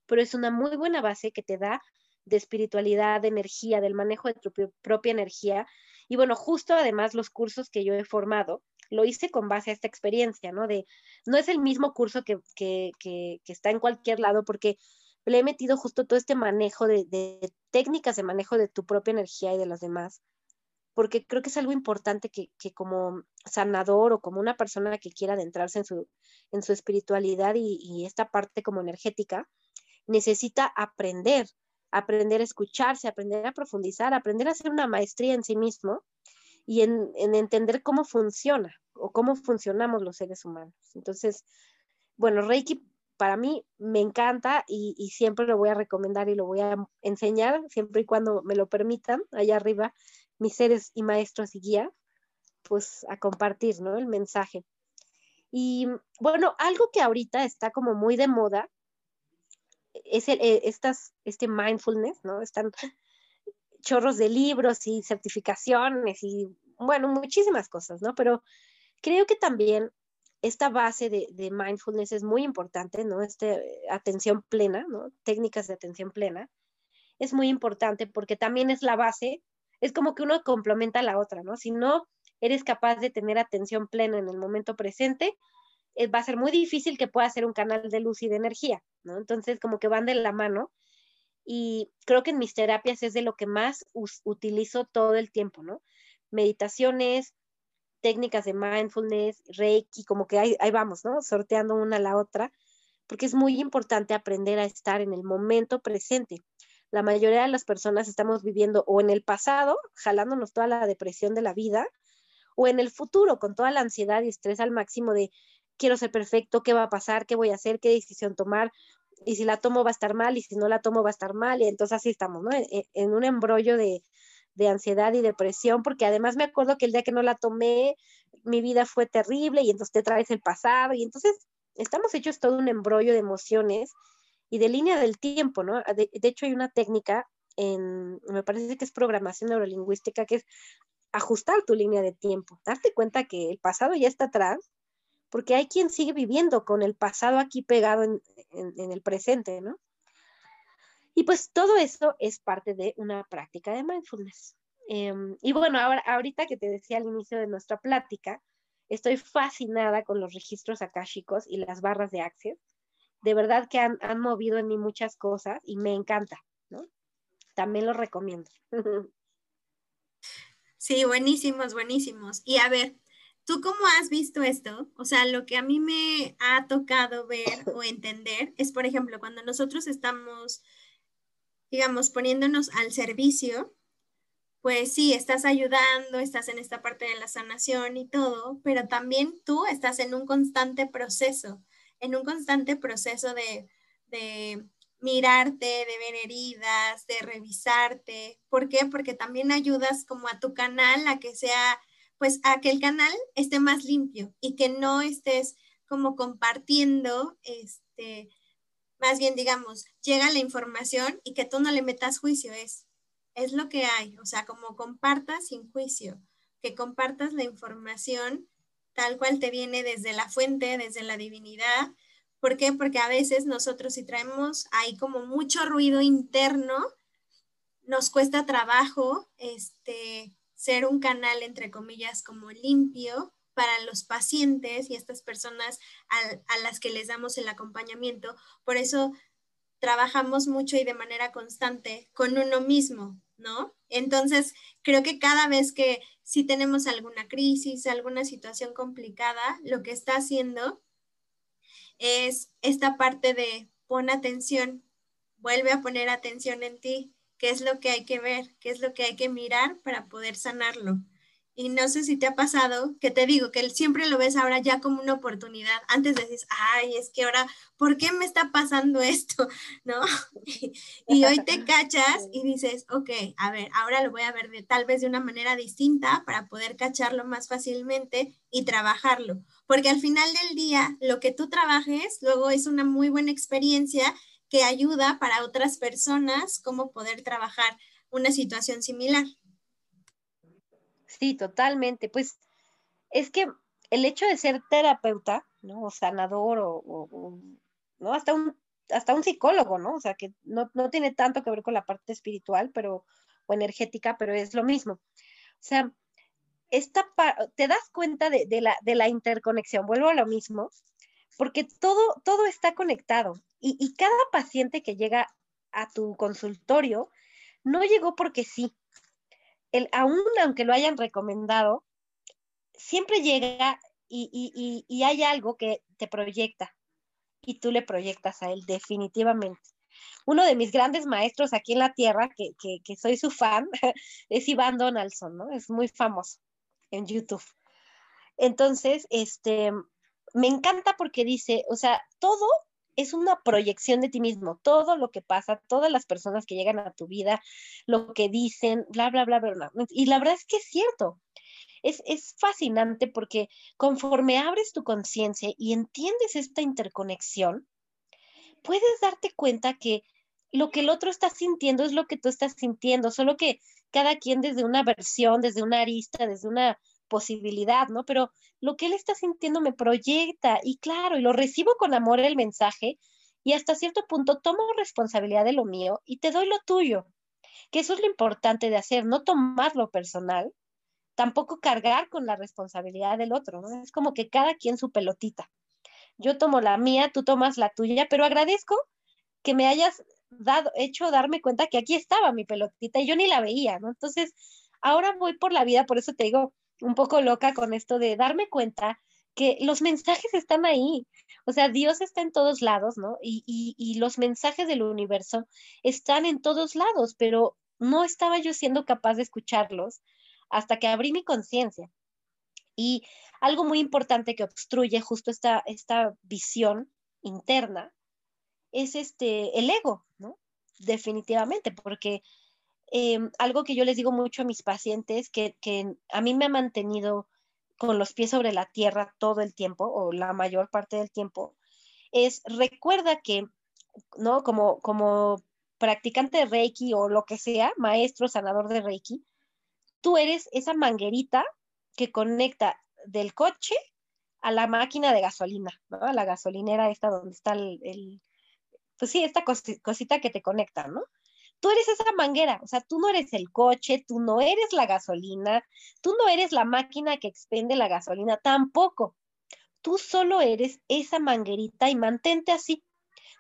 pero es una muy buena base que te da de espiritualidad, de energía, del manejo de tu propia energía. Y bueno, justo además los cursos que yo he formado, lo hice con base a esta experiencia, ¿no? De, no es el mismo curso que, que, que, está en cualquier lado, porque le he metido justo todo este manejo de, de, técnicas de manejo de tu propia energía y de las demás, porque creo que es algo importante que, que, como sanador o como una persona que quiera adentrarse en su, en su espiritualidad y, y esta parte como energética, necesita aprender, aprender a escucharse, aprender a profundizar, aprender a hacer una maestría en sí mismo y en, entender cómo funciona o cómo funcionamos los seres humanos. Entonces, bueno, Reiki para mí me encanta y, siempre lo voy a recomendar y lo voy a enseñar siempre y cuando me lo permitan, allá arriba, mis seres y maestros y guía, pues a compartir, ¿no? El mensaje. Y bueno, algo que ahorita está como muy de moda es el, eh, estas, este mindfulness, ¿no? Están chorros de libros y certificaciones y, bueno, muchísimas cosas, ¿no? Pero creo que también esta base de, mindfulness es muy importante, ¿no? Este, atención plena, ¿no? Técnicas de atención plena. Es muy importante porque también es la base, es como que uno complementa a la otra, ¿no? Si no eres capaz de tener atención plena en el momento presente, eh, va a ser muy difícil que pueda ser un canal de luz y de energía, ¿no? Entonces, como que van de la mano y creo que en mis terapias es de lo que más utilizo todo el tiempo, ¿no? Meditaciones, técnicas de mindfulness, reiki, como que ahí, vamos, ¿no? Sorteando una a la otra, porque es muy importante aprender a estar en el momento presente. La mayoría de las personas estamos viviendo o en el pasado, jalándonos toda la depresión de la vida, o en el futuro, con toda la ansiedad y estrés al máximo de quiero ser perfecto, qué va a pasar, qué voy a hacer, qué decisión tomar, y si la tomo va a estar mal y si no la tomo va a estar mal y entonces así estamos, ¿no? En, un embrollo de, de, ansiedad y depresión, porque además me acuerdo que el día que no la tomé, mi vida fue terrible y entonces te traes el pasado y entonces estamos hechos todo un embrollo de emociones y de línea del tiempo, ¿no? De, de hecho hay una técnica en, me parece que es programación neurolingüística, que es ajustar tu línea de tiempo, darte cuenta que el pasado ya está atrás porque hay quien sigue viviendo con el pasado aquí pegado en, el presente, ¿no? Y pues todo eso es parte de una práctica de mindfulness. Em, y bueno, ahora, ahorita que te decía al inicio de nuestra plática, estoy fascinada con los registros akáshicos y las barras de Access. De verdad que han, han movido en mí muchas cosas y me encanta, ¿no? También los recomiendo. Sí, buenísimos, buenísimos. Y a ver, ¿Tú cómo has visto esto? O sea, lo que a mí me ha tocado ver o entender es, por ejemplo, cuando nosotros estamos, digamos, poniéndonos al servicio, pues sí, estás ayudando, estás en esta parte de la sanación y todo, pero también tú estás en un constante proceso, en un constante proceso de, de mirarte, de ver heridas, de revisarte. ¿Por qué? Porque también ayudas como a tu canal a que sea pues a que el canal esté más limpio y que no estés como compartiendo, este, más bien digamos, llega la información y que tú no le metas juicio, es, es lo que hay, o sea, como compartas sin juicio, que compartas la información tal cual te viene desde la fuente, desde la divinidad. ¿Por qué? Porque a veces nosotros si traemos ahí como mucho ruido interno, nos cuesta trabajo, este, ser un canal, entre comillas, como limpio para los pacientes y estas personas a, las que les damos el acompañamiento. Por eso trabajamos mucho y de manera constante con uno mismo, ¿no? Entonces, creo que cada vez que si tenemos alguna crisis, alguna situación complicada, lo que está haciendo es esta parte de pon atención, vuelve a poner atención en ti, qué es lo que hay que ver, qué es lo que hay que mirar para poder sanarlo. Y no sé si te ha pasado que te digo que siempre lo ves ahora ya como una oportunidad. Antes decís, ay, es que ahora, ¿por qué me está pasando esto? ¿No? Y, hoy te cachas y dices, ok, a ver, ahora lo voy a ver de, tal vez de una manera distinta para poder cacharlo más fácilmente y trabajarlo. Porque al final del día, lo que tú trabajes luego es una muy buena experiencia que ayuda para otras personas cómo poder trabajar una situación similar. Sí, totalmente. Pues es que el hecho de ser terapeuta, ¿no? O sanador o, ¿no? Hasta un, hasta un psicólogo, ¿no? O sea, que no, tiene tanto que ver con la parte espiritual, pero, o energética, pero es lo mismo. O sea, esta te das cuenta de, la, de la interconexión, vuelvo a lo mismo, porque todo, todo está conectado y, y cada paciente que llega a tu consultorio no llegó porque sí, el, aún aunque lo hayan recomendado, siempre llega y, hay algo que te proyecta y tú le proyectas a él definitivamente. Uno de mis grandes maestros aquí en la tierra, que, que soy su fan, es Iván Donaldson, ¿no? Es muy famoso en YouTube. Entonces, este, me encanta porque dice, o sea, todo es una proyección de ti mismo, todo lo que pasa, todas las personas que llegan a tu vida, lo que dicen, bla, bla, bla, bla. Y la verdad es que es cierto. Es, es fascinante porque conforme abres tu conciencia y entiendes esta interconexión, puedes darte cuenta que lo que el otro está sintiendo es lo que tú estás sintiendo, solo que cada quien desde una versión, desde una arista, desde una posibilidad, ¿no? Pero lo que él está sintiendo me proyecta y claro, y lo recibo con amor el mensaje y hasta cierto punto tomo responsabilidad de lo mío y te doy lo tuyo, que eso es lo importante de hacer, no tomarlo personal, tampoco cargar con la responsabilidad del otro, ¿no? Es como que cada quien su pelotita. Yo tomo la mía, tú tomas la tuya, pero agradezco que me hayas dado, hecho darme cuenta que aquí estaba mi pelotita y yo ni la veía, ¿no? Entonces, ahora voy por la vida, por eso te digo, un poco loca con esto de darme cuenta que los mensajes están ahí. O sea, Dios está en todos lados, ¿no? Y, y, los mensajes del universo están en todos lados, pero no estaba yo siendo capaz de escucharlos hasta que abrí mi conciencia. Y algo muy importante que obstruye justo esta, esta visión interna es este, el ego, ¿no? Definitivamente, porque Em, algo que yo les digo mucho a mis pacientes, que, a mí me ha mantenido con los pies sobre la tierra todo el tiempo o la mayor parte del tiempo, es recuerda que, ¿no? Como, como practicante de Reiki o lo que sea, maestro, sanador de Reiki, tú eres esa manguerita que conecta del coche a la máquina de gasolina, ¿no? A la gasolinera esta donde está el, el pues sí, esta cosita que te conecta, ¿no? Tú eres esa manguera, o sea, tú no eres el coche, tú no eres la gasolina, tú no eres la máquina que expende la gasolina, tampoco. Tú solo eres esa manguerita y mantente así.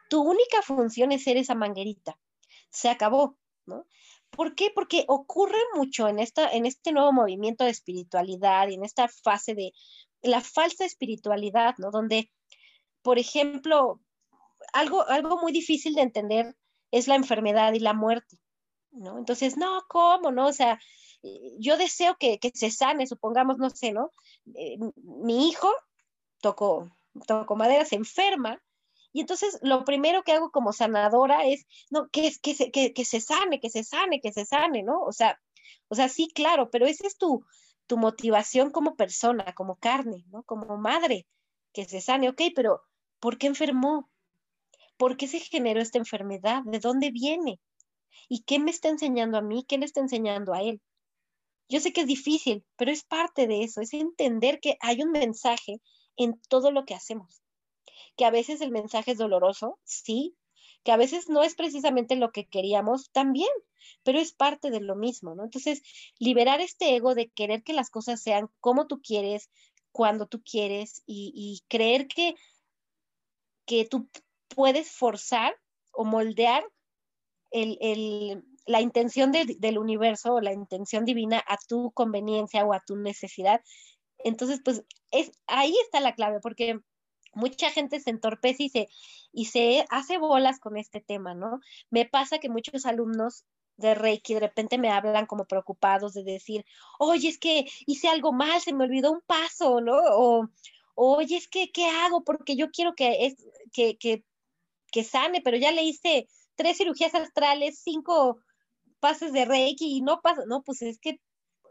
Tu única función es ser esa manguerita. Se acabó, ¿no? ¿Por qué? Porque ocurre mucho en, esta, en este nuevo movimiento de espiritualidad y en esta fase de la falsa espiritualidad, ¿no? Donde, por ejemplo, algo, algo muy difícil de entender es la enfermedad y la muerte, ¿no? Entonces, no, ¿cómo, no? O sea, yo deseo que, se sane, supongamos, no sé, ¿no? Eh, mi hijo tocó, tocó madera, se enferma, y entonces lo primero que hago como sanadora es, no, que, que, se, que, que se sane, que se sane, que se sane, ¿no? O sea, o sea, sí, claro, pero esa es tu, tu motivación como persona, como carne, ¿no? Como madre, que se sane, ok, pero ¿por qué enfermó? ¿Por qué se generó esta enfermedad? ¿De dónde viene? ¿Y qué me está enseñando a mí? ¿Qué le está enseñando a él? Yo sé que es difícil, pero es parte de eso, es entender que hay un mensaje en todo lo que hacemos. Que a veces el mensaje es doloroso, sí, que a veces no es precisamente lo que queríamos también, pero es parte de lo mismo, ¿no? Entonces, liberar este ego de querer que las cosas sean como tú quieres, cuando tú quieres y, y creer que, que tú puedes forzar o moldear la intención del universo o la intención divina a tu conveniencia o a tu necesidad. Entonces, pues es, ahí está la clave, porque mucha gente se entorpece y se, y se hace bolas con este tema, ¿no? Me pasa que muchos alumnos de Reiki, de repente me hablan como preocupados de decir, oye, es que hice algo mal, se me olvidó un paso, ¿no? O, oye, es que, ¿qué hago? Porque yo quiero que, es, que, que, que sane, pero ya le hice tres cirugías astrales, cinco pases de Reiki y no pasa, no, pues es que,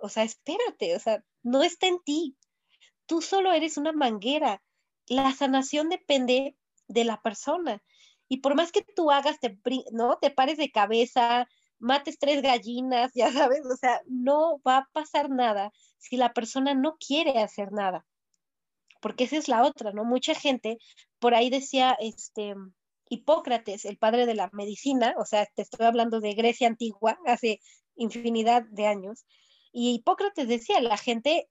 o sea, espérate, o sea, no está en ti. Tú solo eres una manguera. La sanación depende de la persona. Y por más que tú hagas, te, ¿no? Te pares de cabeza, mates tres gallinas, ya sabes, o sea, no va a pasar nada si la persona no quiere hacer nada. Porque esa es la otra, ¿no? Mucha gente, por ahí decía, este, Hipócrates, el padre de la medicina, o sea, te estoy hablando de Grecia antigua, hace infinidad de años, y Hipócrates decía, la gente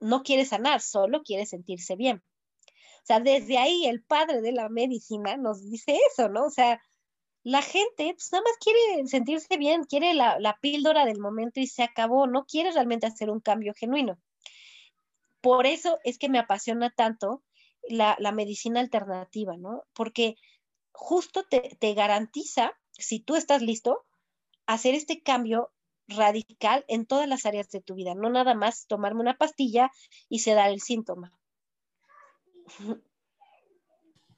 no quiere sanar, solo quiere sentirse bien. O sea, desde ahí el padre de la medicina nos dice eso, ¿no? O sea, la gente pues, nada más quiere sentirse bien, quiere la, la, píldora del momento y se acabó, no quiere realmente hacer un cambio genuino. Por eso es que me apasiona tanto la, la medicina alternativa, ¿no? Porque justo te, te garantiza, si tú estás listo, hacer este cambio radical en todas las áreas de tu vida, no nada más tomarme una pastilla y se da el síntoma.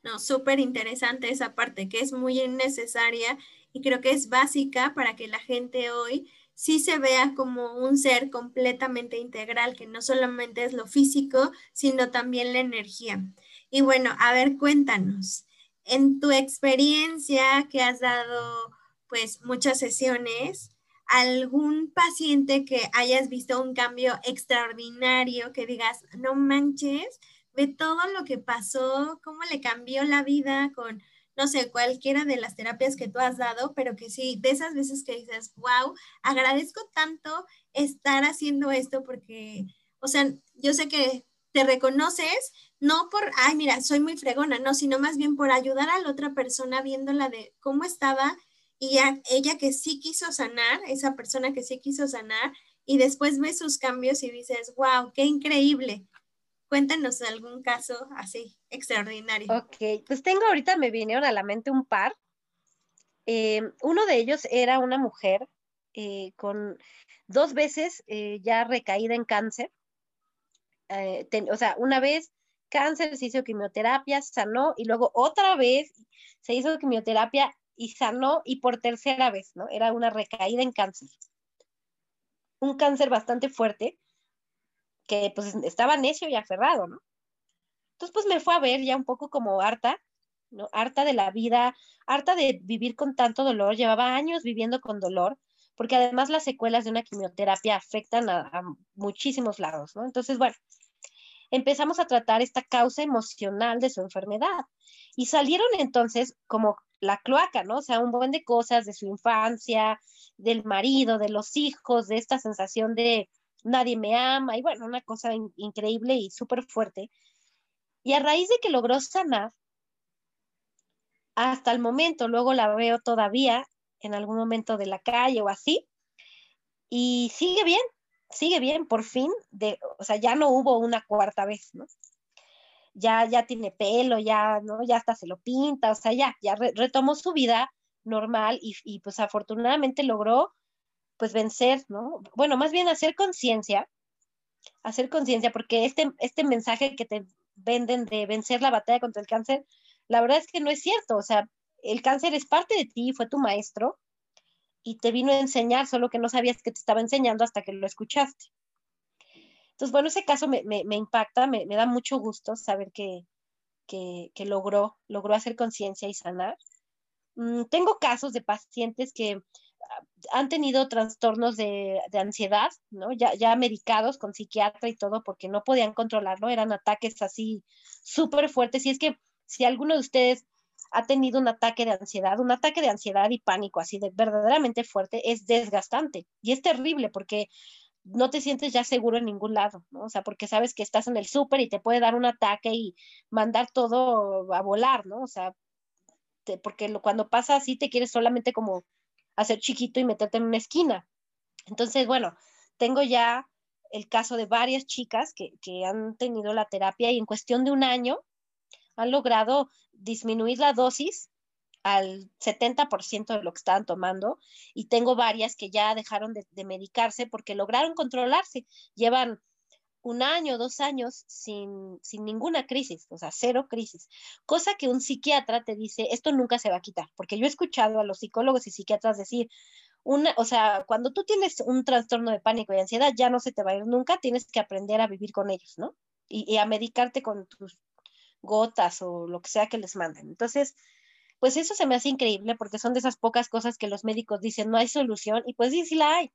No, súper interesante esa parte que es muy necesaria y creo que es básica para que la gente hoy sí se vea como un ser completamente integral, que no solamente es lo físico, sino también la energía. Y bueno, a ver, cuéntanos, en tu experiencia que has dado pues muchas sesiones, algún paciente que hayas visto un cambio extraordinario, que digas, no manches, ve todo lo que pasó, cómo le cambió la vida con, no sé, cualquiera de las terapias que tú has dado, pero que sí, de esas veces que dices, wow, agradezco tanto estar haciendo esto porque, o sea, yo sé que te reconoces, no por, ay, mira, soy muy fregona, no, sino más bien por ayudar a la otra persona viéndola de cómo estaba y ella que sí quiso sanar, esa persona que sí quiso sanar, y después ves sus cambios y dices, wow, qué increíble. Cuéntanos algún caso así extraordinario. Ok, pues tengo ahorita, me vinieron a la mente un par. Eh, uno de ellos era una mujer eh, con dos veces eh, ya recaída en cáncer. O sea, una vez cáncer, se hizo quimioterapia, sanó y luego otra vez se hizo quimioterapia y sanó y por tercera vez, ¿no? Era una recaída en cáncer. Un cáncer bastante fuerte que pues estaba necio y aferrado, ¿no? Entonces pues me fue a ver ya un poco como harta, ¿no? Harta de la vida, harta de vivir con tanto dolor, llevaba años viviendo con dolor, porque además las secuelas de una quimioterapia afectan a, muchísimos lados, ¿no? Entonces, bueno, empezamos a tratar esta causa emocional de su enfermedad y salieron entonces como la cloaca, ¿no? O sea, un buen de cosas de su infancia, del marido, de los hijos, de esta sensación de nadie me ama, y bueno, una cosa increíble y súper fuerte. Y a raíz de que logró sanar, hasta el momento, luego la veo todavía en algún momento de la calle o así, y sigue bien, sigue bien, por fin, de, o sea, ya no hubo una cuarta vez, ¿no? Ya, ya tiene pelo, ya, ¿no? Ya hasta se lo pinta, o sea, ya, ya retomó su vida normal y, y pues afortunadamente logró pues vencer, ¿no? Bueno, más bien hacer conciencia, hacer conciencia, porque este, este mensaje que te venden de vencer la batalla contra el cáncer, la verdad es que no es cierto, o sea, el cáncer es parte de ti, fue tu maestro y te vino a enseñar, solo que no sabías que te estaba enseñando hasta que lo escuchaste. Entonces, bueno, ese caso me, me, me impacta, me, me, da mucho gusto saber que, que, que logró, logró hacer conciencia y sanar. Mm, tengo casos de pacientes que han tenido trastornos de, ansiedad, ¿no? Ya, ya medicados con psiquiatra y todo porque no podían controlarlo, eran ataques así súper fuertes. Y es que si alguno de ustedes ha tenido un ataque de ansiedad, un ataque de ansiedad y pánico así de verdaderamente fuerte, es desgastante y es terrible porque no te sientes ya seguro en ningún lado, ¿no? O sea, porque sabes que estás en el súper y te puede dar un ataque y mandar todo a volar, ¿no? O sea, porque cuando pasa así te quieres solamente como hacer chiquito y meterte en una esquina. Entonces, bueno, tengo ya el caso de varias chicas que, que han tenido la terapia y en cuestión de un año han logrado disminuir la dosis al 70% de lo que estaban tomando y tengo varias que ya dejaron de, medicarse porque lograron controlarse. Llevan un año, dos años sin, sin ninguna crisis, o sea, cero crisis. Cosa que un psiquiatra te dice, esto nunca se va a quitar, porque yo he escuchado a los psicólogos y psiquiatras decir, una, o sea, cuando tú tienes un trastorno de pánico y ansiedad, ya no se te va a ir nunca, tienes que aprender a vivir con ellos, ¿no? Y, y a medicarte con tus gotas o lo que sea que les manden. Entonces, pues eso se me hace increíble porque son de esas pocas cosas que los médicos dicen no hay solución y pues sí, sí la hay.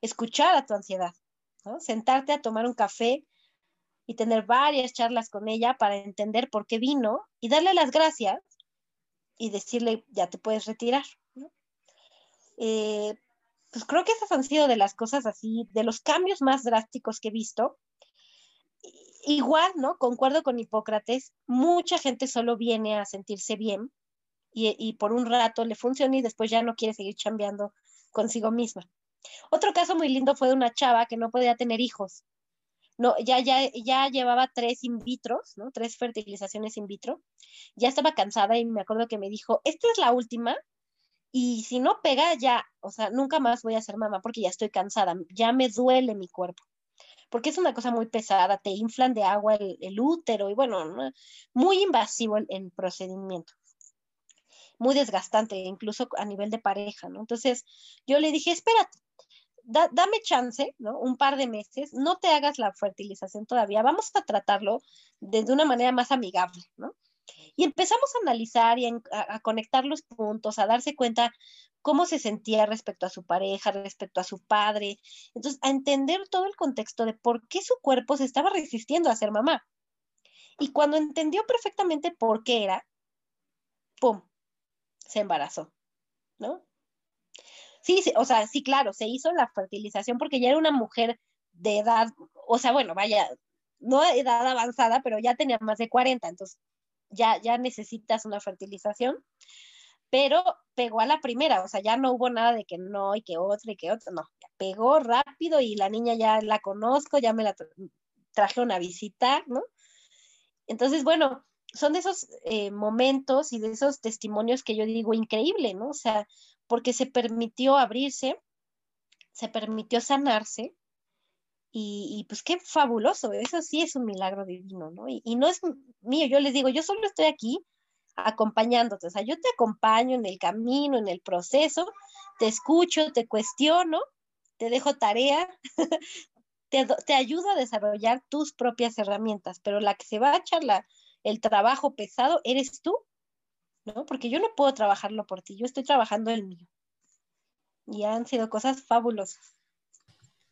Escuchar a tu ansiedad. Sentarte a tomar un café y tener varias charlas con ella para entender por qué vino y darle las gracias y decirle ya te puedes retirar. Eh, pues creo que esas han sido de las cosas así, de los cambios más drásticos que he visto. Igual, ¿no? Concuerdo con Hipócrates, mucha gente solo viene a sentirse bien y, y por un rato le funciona y después ya no quiere seguir chambeando consigo misma. Otro caso muy lindo fue de una chava que no podía tener hijos. No, ya, ya, ya llevaba tres in vitro, ¿no? Tres fertilizaciones in vitro. Ya estaba cansada y me acuerdo que me dijo, esta es la última y si no pega ya, o sea, nunca más voy a ser mamá porque ya estoy cansada, ya me duele mi cuerpo. Porque es una cosa muy pesada, te inflan de agua el, útero y bueno, ¿no? muy invasivo el, procedimiento muy desgastante, incluso a nivel de pareja, ¿no? Entonces yo le dije, espérate, Da, dame chance, ¿no? Un par de meses, no te hagas la fertilización todavía, vamos a tratarlo de, de una manera más amigable, ¿no? Y empezamos a analizar y a, conectar los puntos, a darse cuenta cómo se sentía respecto a su pareja, respecto a su padre. Entonces, a entender todo el contexto de por qué su cuerpo se estaba resistiendo a ser mamá. Y cuando entendió perfectamente por qué era, ¡pum! Se embarazó, ¿no? Sí, sí, o sea, sí, claro, se hizo la fertilización porque ya era una mujer de edad, o sea, bueno, vaya, no edad avanzada, pero ya tenía más de 40, entonces ya, ya necesitas una fertilización, pero pegó a la primera, o sea, ya no hubo nada de que no y que otra y que otra, no, pegó rápido y la niña ya la conozco, ya me la trajeron a visitar, ¿no? Entonces, bueno, son de esos eh, momentos y de esos testimonios que yo digo increíble, ¿no? O sea, porque se permitió abrirse, se permitió sanarse, y, pues qué fabuloso, eso sí es un milagro divino, ¿no? Y, y, no es mío, yo les digo, yo solo estoy aquí acompañándote, o sea, yo te acompaño en el camino, en el proceso, te escucho, te cuestiono, te dejo tarea, te, te, ayudo a desarrollar tus propias herramientas, pero la que se va a echar la, el trabajo pesado eres tú, ¿no? Porque yo no puedo trabajarlo por ti, yo estoy trabajando el mío. Y han sido cosas fabulosas.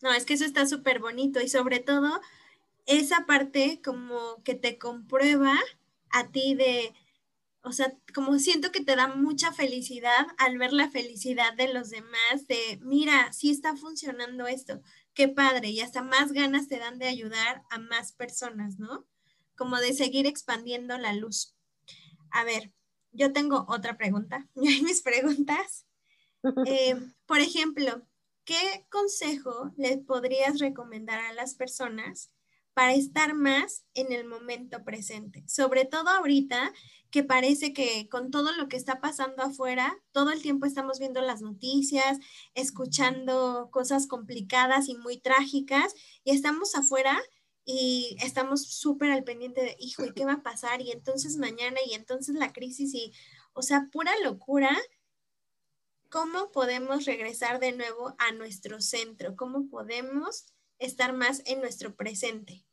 No, es que eso está súper bonito y sobre todo esa parte como que te comprueba a ti de, o sea, como siento que te da mucha felicidad al ver la felicidad de los demás, de, mira, sí está funcionando esto, qué padre, y hasta más ganas te dan de ayudar a más personas, ¿no? Como de seguir expandiendo la luz. A ver, yo tengo otra pregunta, y mis preguntas. Eh, por ejemplo, ¿qué consejo le podrías recomendar a las personas para estar más en el momento presente? Sobre todo ahorita que parece que con todo lo que está pasando afuera, todo el tiempo estamos viendo las noticias, escuchando cosas complicadas y muy trágicas y estamos afuera y estamos súper al pendiente de, hijo, ¿y qué va a pasar? Y entonces mañana y entonces la crisis y, o sea, pura locura ¿cómo podemos regresar de nuevo a nuestro centro? ¿Cómo podemos estar más en nuestro presente?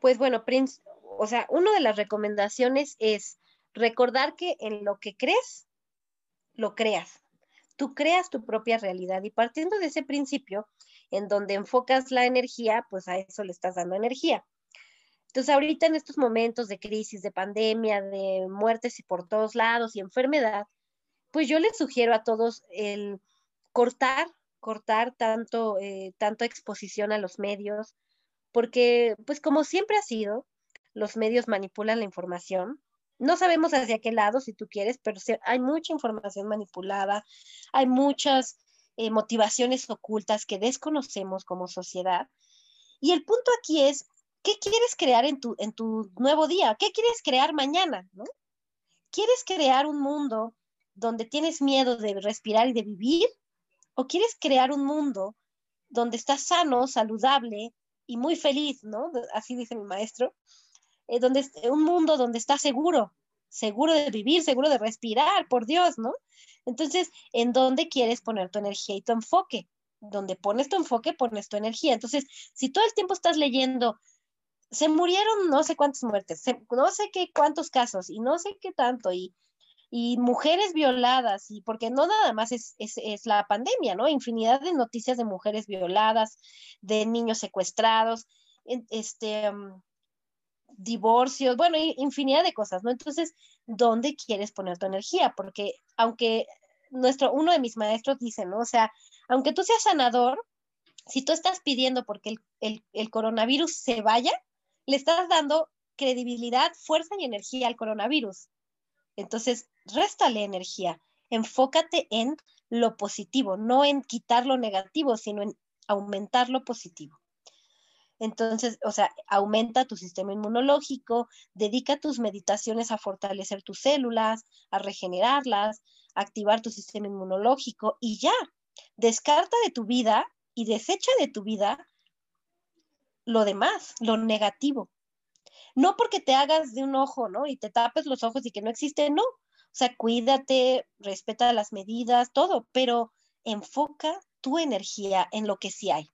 Pues bueno, Prince, o sea, una de las recomendaciones es recordar que en lo que crees, lo creas. Tú creas tu propia realidad y partiendo de ese principio, en donde enfocas la energía, pues a eso le estás dando energía. Entonces, ahorita en estos momentos de crisis, de pandemia, de muertes y por todos lados y enfermedad, pues yo les sugiero a todos el cortar, cortar tanto, eh, tanto exposición a los medios, porque pues como siempre ha sido, los medios manipulan la información. No sabemos hacia qué lado, si tú quieres, pero hay mucha información manipulada, hay muchas eh, motivaciones ocultas que desconocemos como sociedad. Y el punto aquí es, ¿qué quieres crear en tu, en tu nuevo día? ¿Qué quieres crear mañana? ¿quieres crear un mundo donde tienes miedo de respirar y de vivir? ¿O quieres crear un mundo donde estás sano, saludable y muy feliz, ¿no? Así dice mi maestro. Eh, donde, un mundo donde estás seguro, seguro de vivir, seguro de respirar, por Dios, ¿no? Entonces, ¿en dónde quieres poner tu energía y tu enfoque? Donde pones tu enfoque, pones tu energía. Entonces, si todo el tiempo estás leyendo, se murieron no sé cuántas muertes, no sé qué cuántos casos y no sé qué tanto, y, y mujeres violadas, y porque no nada más es, es, es, la pandemia, ¿no? Infinidad de noticias de mujeres violadas, de niños secuestrados, este, um, divorcios, bueno, infinidad de cosas, ¿no? Entonces, ¿dónde quieres poner tu energía? Porque aunque nuestro, uno de mis maestros dice, ¿no? O sea, aunque tú seas sanador, si tú estás pidiendo porque el, el, coronavirus se vaya, le estás dando credibilidad, fuerza y energía al coronavirus. Entonces, réstale energía, enfócate en lo positivo, no en quitar lo negativo, sino en aumentar lo positivo. Entonces, o sea, aumenta tu sistema inmunológico, dedica tus meditaciones a fortalecer tus células, a regenerarlas, a activar tu sistema inmunológico y ya, descarta de tu vida y desecha de tu vida lo demás, lo negativo. No porque te hagas de un ojo, ¿no? Y te tapes los ojos y que no existe, no. O sea, cuídate, respeta las medidas, todo, pero enfoca tu energía en lo que sí hay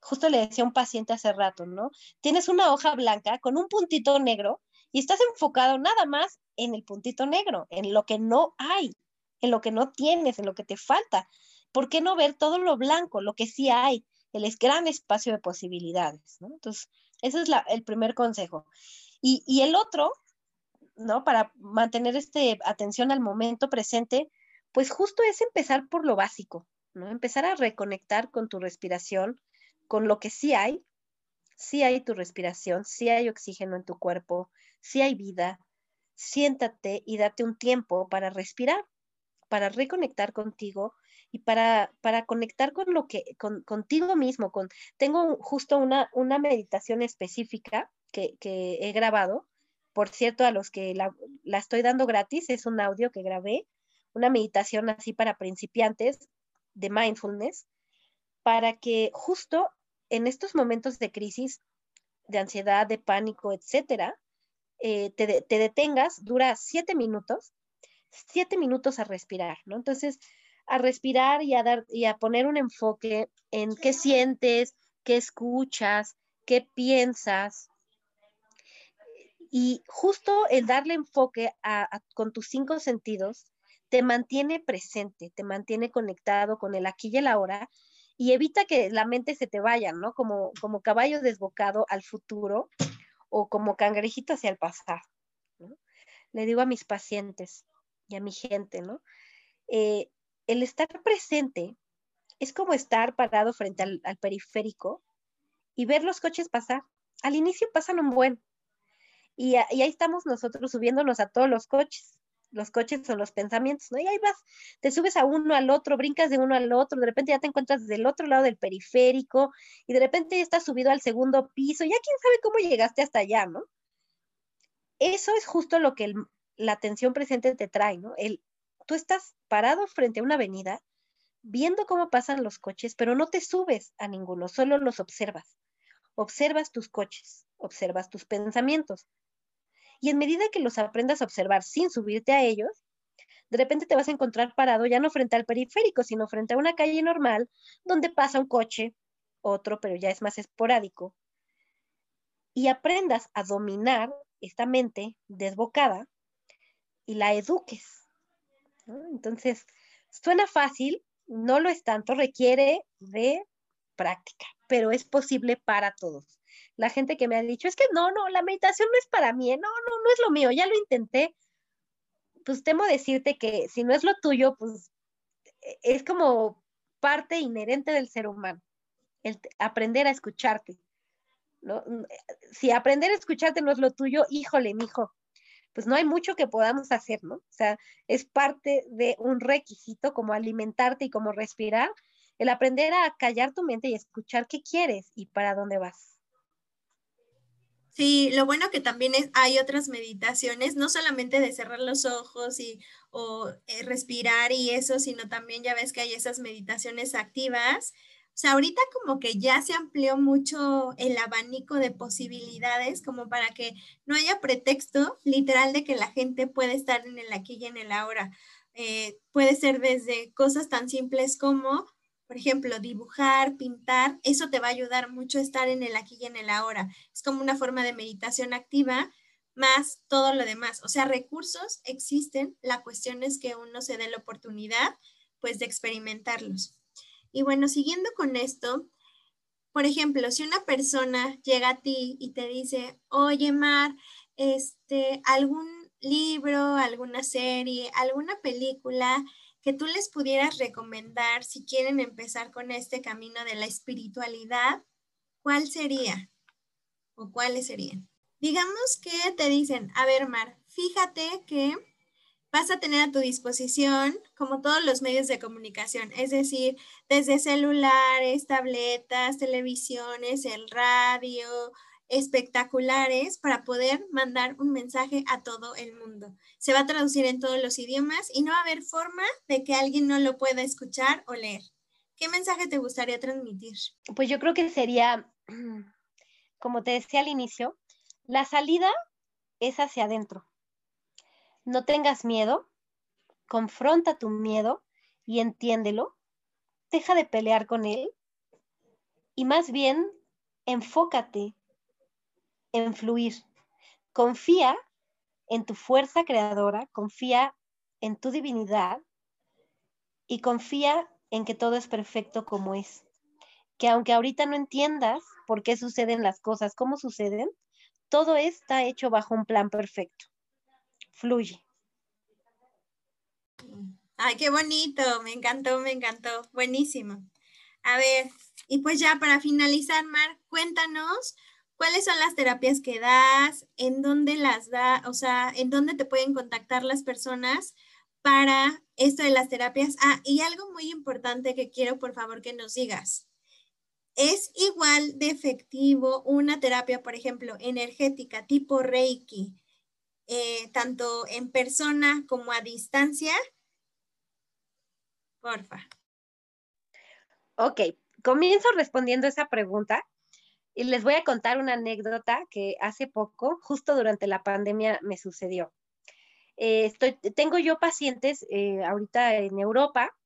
justo le decía a un paciente hace rato, ¿no? Tienes una hoja blanca con un puntito negro y estás enfocado nada más en el puntito negro, en lo que no hay, en lo que no tienes, en lo que te falta. ¿Por qué no ver todo lo blanco, lo que sí hay, el gran espacio de posibilidades, ¿no? Entonces, ese es el primer consejo. Y, el otro, ¿no? Para mantener este atención al momento presente, pues justo es empezar por lo básico, ¿no? Empezar a reconectar con tu respiración, con lo que sí hay, sí hay tu respiración, sí hay oxígeno en tu cuerpo, sí hay vida, siéntate y date un tiempo para respirar, para reconectar contigo y para, para conectar con lo que, con, contigo mismo. Con, tengo justo una, una meditación específica que, que, he grabado. Por cierto, a los que la, la estoy dando gratis, es un audio que grabé, una meditación así para principiantes de mindfulness, para que justo en estos momentos de crisis, de ansiedad, de pánico, etcétera, eh, te, detengas, dura siete minutos, siete minutos a respirar, ¿no? Entonces, a respirar y a, dar, y a poner un enfoque en qué sientes, qué escuchas, qué piensas. Y justo el darle enfoque con tus cinco sentidos te mantiene presente, te mantiene conectado con el aquí y el ahora y evita que la mente se te vaya, ¿no? Como, como caballo desbocado al futuro o como cangrejito hacia el pasado. ¿no? Le digo a mis pacientes y a mi gente, ¿no? Eh, el estar presente es como estar parado frente al, periférico y ver los coches pasar. Al inicio pasan un buen. Y, y, ahí estamos nosotros subiéndonos a todos los coches los coches son los pensamientos, ¿no? Y ahí vas, te subes a uno al otro, brincas de uno al otro, de repente ya te encuentras del otro lado del periférico y de repente ya estás subido al segundo piso, ya quién sabe cómo llegaste hasta allá, ¿no? Eso es justo lo que la atención presente te trae, ¿no? El, tú estás parado frente a una avenida viendo cómo pasan los coches, pero no te subes a ninguno, solo los observas. Observas tus coches, observas tus pensamientos, y en medida que los aprendas a observar sin subirte a ellos, de repente te vas a encontrar parado ya no frente al periférico, sino frente a una calle normal donde pasa un coche, otro, pero ya es más esporádico, y aprendas a dominar esta mente desbocada y la eduques. Entonces, suena fácil, no lo es tanto, requiere de práctica, pero es posible para todos la gente que me ha dicho, es que no, no, la meditación no es para mí, ¿eh? no, no, no es lo mío, ya lo intenté. Pues temo decirte que si no es lo tuyo, pues e, es como parte inherente del ser humano, el aprender a escucharte. ¿no? Si aprender a escucharte no es lo tuyo, híjole, mijo, pues no hay mucho que podamos hacer, ¿no? O sea, es parte de un requisito como alimentarte y como respirar, el aprender a callar tu mente y escuchar qué quieres y para dónde vas. Sí, lo bueno que también es, hay otras meditaciones, no solamente de cerrar los ojos y o eh, respirar y eso, sino también ya ves que hay esas meditaciones activas. O sea, ahorita como que ya se amplió mucho el abanico de posibilidades como para que no haya pretexto literal de que la gente puede estar en el aquí y en el ahora. Eh, puede ser desde cosas tan simples como por ejemplo, dibujar, pintar, eso te va a ayudar mucho a estar en el aquí y en el ahora. Es como una forma de meditación activa más todo lo demás. O sea, recursos existen, la cuestión es que uno se dé la oportunidad pues de experimentarlos. Y bueno, siguiendo con esto, por ejemplo, si una persona llega a ti y te dice, oye, Mar, este, algún libro, alguna serie, alguna película que tú les pudieras recomendar si quieren empezar con este camino de la espiritualidad, ¿cuál sería? ¿O cuáles serían? Digamos que te dicen, a ver, Mar, fíjate que vas a tener a tu disposición como todos los medios de comunicación, es decir, desde celulares, tabletas, televisiones, el radio, espectaculares para poder mandar un mensaje a todo el mundo. Se va a traducir en todos los idiomas y no va a haber forma de que alguien no lo pueda escuchar o leer. ¿Qué mensaje te gustaría transmitir? Pues yo creo que sería, como te decía al inicio, la salida es hacia adentro. No tengas miedo, confronta tu miedo y entiéndelo. Deja de pelear con él y más bien enfócate en fluir. Confía en tu fuerza creadora, confía en tu divinidad y confía en que todo es perfecto como es. Que aunque ahorita no entiendas por qué suceden las cosas, cómo suceden, todo está hecho bajo un plan perfecto. Fluye. Ay, qué bonito, me encantó, me encantó, buenísimo. A ver, y pues ya para finalizar, Mar, cuéntanos ¿Cuáles son las terapias que das? ¿En dónde las da? O sea, ¿en dónde te pueden contactar las personas para esto de las terapias? Ah, y algo muy importante que quiero por favor que nos digas. ¿Es igual de efectivo una terapia, por ejemplo, energética tipo Reiki, eh, tanto en persona como a distancia? Porfa. Ok, comienzo respondiendo esa pregunta y les voy a contar una anécdota que hace poco, justo durante la pandemia, me sucedió. Eh, estoy, tengo yo pacientes eh, ahorita en Europa,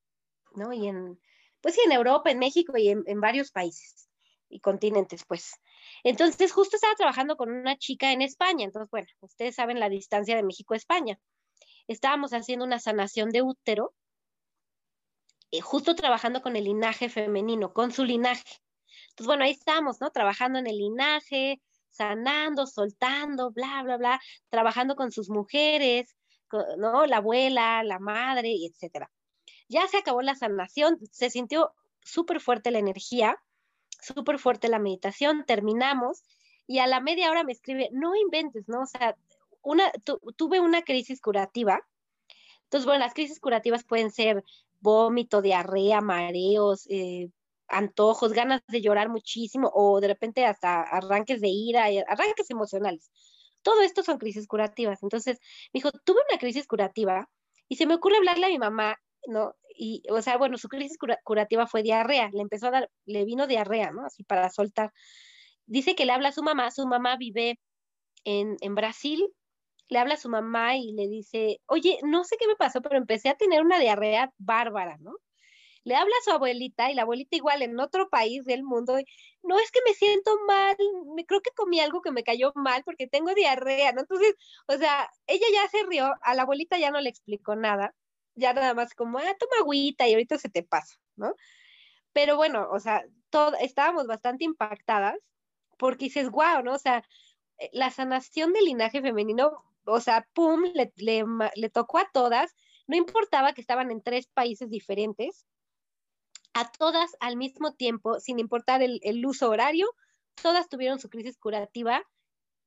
¿no? Y en, pues sí, en Europa, en México y en, varios países y continentes, pues. Entonces, justo estaba trabajando con una chica en España. Entonces, bueno, ustedes saben la distancia de México a España. Estábamos haciendo una sanación de útero, eh, justo trabajando con el linaje femenino, con su linaje. Entonces, bueno, ahí estamos, ¿no? Trabajando en el linaje, sanando, soltando, bla, bla, bla, trabajando con sus mujeres, ¿no? La abuela, la madre, etcétera. Ya se acabó la sanación, se sintió súper fuerte la energía, súper fuerte la meditación, terminamos y a la media hora me escribe, no inventes, ¿no? O sea, una, tuve una crisis curativa. Entonces, bueno, las crisis curativas pueden ser vómito, diarrea, mareos, eh, antojos, ganas de llorar muchísimo o de repente hasta arranques de ira, eh, arranques emocionales. Todo esto son crisis curativas. Entonces, me dijo, tuve una crisis curativa y se me ocurre hablarle a mi mamá, ¿no? Y, o sea, bueno, su crisis curativa fue diarrea, le empezó a dar, le vino diarrea, ¿no? Así para soltar. Dice que le habla a su mamá, su mamá vive en, en Brasil, le habla a su mamá y le dice, oye, no sé qué me pasó, pero empecé a tener una diarrea bárbara, ¿no? le habla a su abuelita y la abuelita igual en otro país del mundo, no es que me siento mal, me creo que comí algo que me cayó mal porque tengo diarrea, ¿no? Entonces, o sea, ella ya se rió, a la abuelita ya no le explicó nada, ya nada más como, ah, toma agüita y ahorita se te pasa, ¿no? Pero bueno, o sea, todo, estábamos bastante impactadas porque dices, wow, ¿no? O sea, eh, la sanación del linaje femenino, o sea, pum, le, le, le tocó a todas, no importaba que estaban en tres países diferentes, a todas al mismo tiempo, sin importar el, uso horario, todas tuvieron su crisis curativa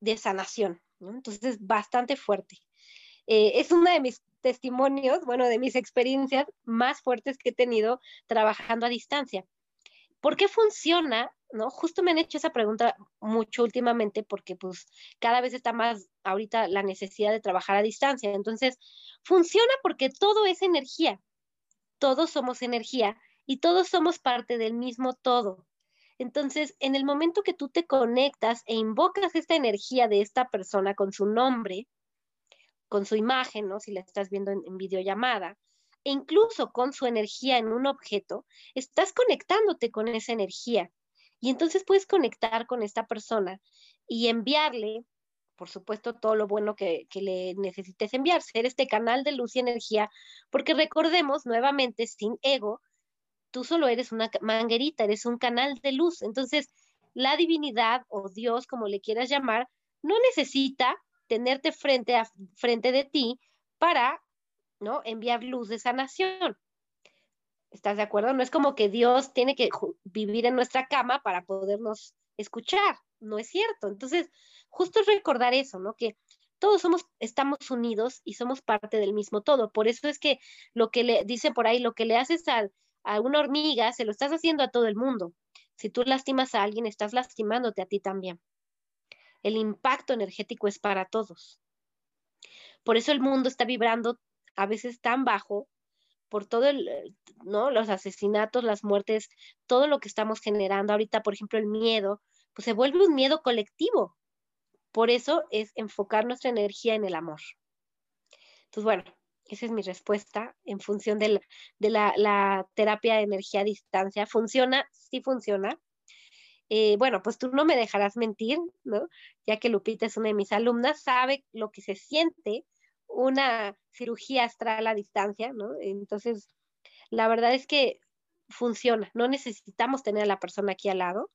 de sanación. Entonces, bastante fuerte. Eh, es uno de mis testimonios, bueno, de mis experiencias más fuertes que he tenido trabajando a distancia. ¿Por qué funciona ¿no? Justo me han hecho esa pregunta mucho últimamente porque pues cada vez está más ahorita la necesidad de trabajar a distancia. Entonces, funciona porque todo es energía. Todos somos energía y todos somos parte del mismo todo. Entonces, en el momento que tú te conectas e invocas esta energía de esta persona con su nombre, con su imagen, ¿no? Si la estás viendo en, en videollamada, e incluso con su energía en un objeto, estás conectándote con esa energía. Y entonces puedes conectar con esta persona y enviarle, por supuesto, todo lo bueno que, que, le necesites enviar, ser este canal de luz y energía, porque recordemos nuevamente, sin ego, tú solo eres una manguerita, eres un canal de luz. Entonces, la divinidad o Dios, como le quieras llamar, no necesita tenerte frente a frente de ti para ¿no? enviar luz de sanación. ¿Estás de acuerdo? No es como que Dios tiene que vivir en nuestra cama para podernos escuchar, no es cierto. Entonces, justo es recordar eso, ¿no? Que todos somos, estamos unidos y somos parte del mismo todo. Por eso es que lo que le dice por ahí, lo que le haces a, a una hormiga, se lo estás haciendo a todo el mundo. Si tú lastimas a alguien, estás lastimándote a ti también. El impacto energético es para todos. Por eso el mundo está vibrando a veces tan bajo por todo el, ¿no? Los asesinatos, las muertes, todo lo que estamos generando ahorita, por ejemplo, el miedo, pues se vuelve un miedo colectivo. Por eso es enfocar nuestra energía en el amor. Entonces, bueno, esa es mi respuesta en función de la, terapia de energía a distancia. ¿Funciona? Sí funciona. Eh, bueno, pues tú no me dejarás mentir, ¿no? Ya que Lupita es una de mis alumnas, sabe lo que se siente una cirugía astral a distancia, ¿no? Entonces, la verdad es que funciona, no necesitamos tener a la persona aquí al lado.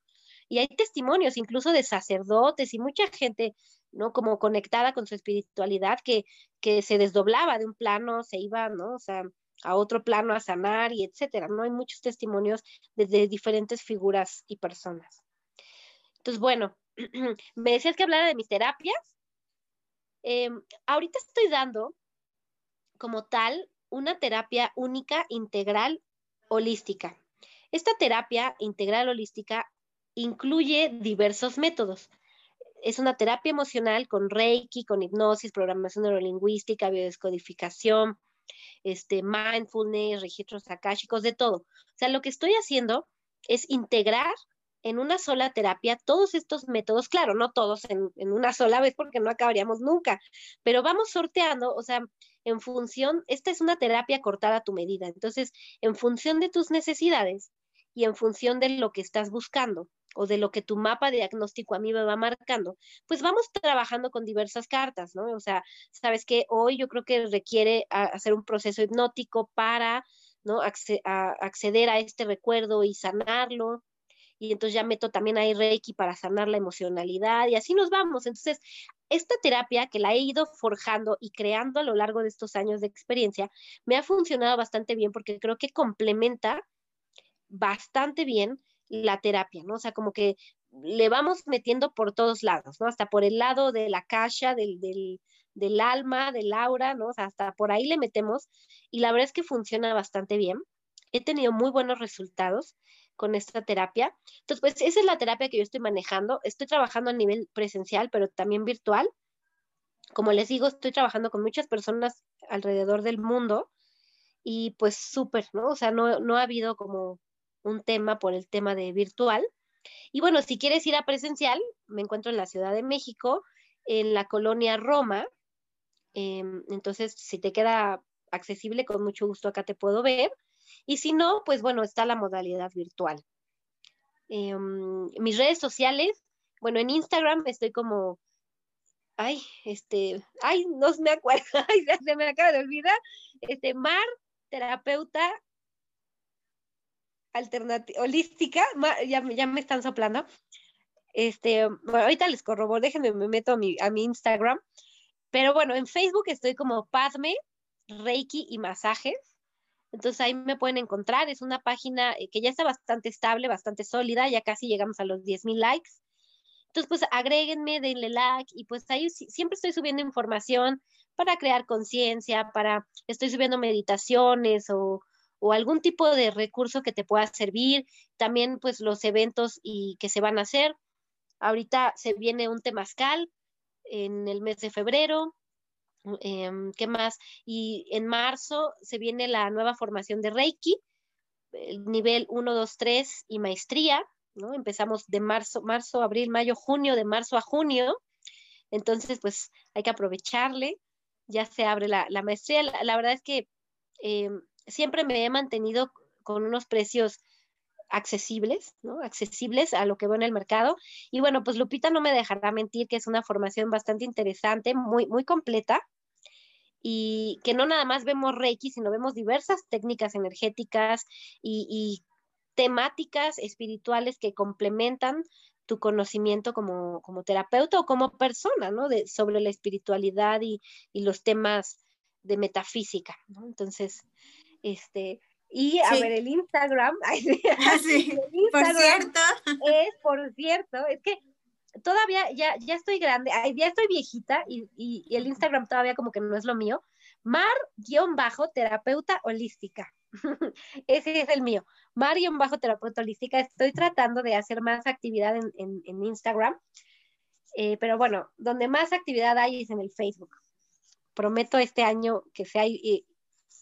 Y hay testimonios incluso de sacerdotes y mucha gente, ¿no? Como conectada con su espiritualidad, que, que se desdoblaba de un plano, se iba, ¿no? O sea, a otro plano a sanar y etcétera, ¿no? Hay muchos testimonios de diferentes figuras y personas. Entonces, bueno, me decías que hablara de mis terapias. Eh, ahorita estoy dando como tal una terapia única, integral, holística. Esta terapia integral holística incluye diversos métodos. Es una terapia emocional con Reiki, con hipnosis, programación neurolingüística, biodescodificación, este, mindfulness, registros akáshicos, de todo. O sea, lo que estoy haciendo es integrar en una sola terapia todos estos métodos, claro, no todos en, en, una sola vez porque no acabaríamos nunca, pero vamos sorteando, o sea, en función, esta es una terapia cortada a tu medida, entonces, en función de tus necesidades y en función de lo que estás buscando o de lo que tu mapa diagnóstico a mí me va marcando, pues vamos trabajando con diversas cartas, ¿no? O sea, sabes que hoy yo creo que requiere hacer un proceso hipnótico para, ¿no? acceder a este recuerdo y sanarlo, y entonces ya meto también ahí Reiki para sanar la emocionalidad y así nos vamos. Entonces, esta terapia que la he ido forjando y creando a lo largo de estos años de experiencia, me ha funcionado bastante bien porque creo que complementa bastante bien la terapia, ¿no? O sea, como que le vamos metiendo por todos lados, ¿no? Hasta por el lado de la caja, del, del, del alma, del aura, ¿no? O sea, hasta por ahí le metemos y la verdad es que funciona bastante bien. He tenido muy buenos resultados con esta terapia. Entonces, pues esa es la terapia que yo estoy manejando. Estoy trabajando a nivel presencial, pero también virtual. Como les digo, estoy trabajando con muchas personas alrededor del mundo y pues súper, ¿no? O sea, no, no ha habido como un tema por el tema de virtual. Y bueno, si quieres ir a presencial, me encuentro en la Ciudad de México, en la colonia Roma. Eh, entonces, si te queda accesible, con mucho gusto acá te puedo ver. Y si no, pues bueno, está la modalidad virtual. Eh, mis redes sociales, bueno, en Instagram estoy como, ay, este, ay, no me acuerdo, ay, se me acaba de olvidar, este, Mar, terapeuta alternativa, holística, ya, ya me están soplando. Este, bueno, ahorita les corroboro, déjenme, me meto a mi, a mi Instagram. Pero bueno, en Facebook estoy como Padme, Reiki y Masajes. Entonces ahí me pueden encontrar. Es una página eh, que ya está bastante estable, bastante sólida. Ya casi llegamos a los 10 mil likes. Entonces, pues agréguenme, denle like y pues ahí siempre estoy subiendo información para crear conciencia, para, estoy subiendo meditaciones o, o algún tipo de recurso que te pueda servir, también pues los eventos y que se van a hacer. Ahorita se viene un temazcal en el mes de febrero, em, ¿qué más? Y en marzo se viene la nueva formación de Reiki, el nivel 1, 2, 3 y maestría, ¿no? Empezamos de marzo, marzo, abril, mayo, junio, de marzo a junio. Entonces, pues hay que aprovecharle. Ya se abre la, maestría. La, verdad es que em, siempre me he mantenido con unos precios accesibles, ¿no? Accesibles a lo que veo en el mercado. Y bueno, pues Lupita no me dejará mentir que es una formación bastante interesante, muy, muy completa y que no nada más vemos Reiki, sino vemos diversas técnicas energéticas y, temáticas espirituales que complementan tu conocimiento como, terapeuta o como persona, ¿no? De, sobre la espiritualidad y, los temas de metafísica. Entonces, este, y a ver, el Instagram, ah, por cierto. Es, por cierto, es que todavía ya, ya estoy grande, ya estoy viejita y, y, el Instagram todavía como que no es lo mío. Mar-terapeuta holística. Ese es el mío. Mar-terapeuta holística. Estoy tratando de hacer más actividad en, en, Instagram. Eh, pero bueno, donde más actividad hay es en el Facebook. Prometo este año que sea eh,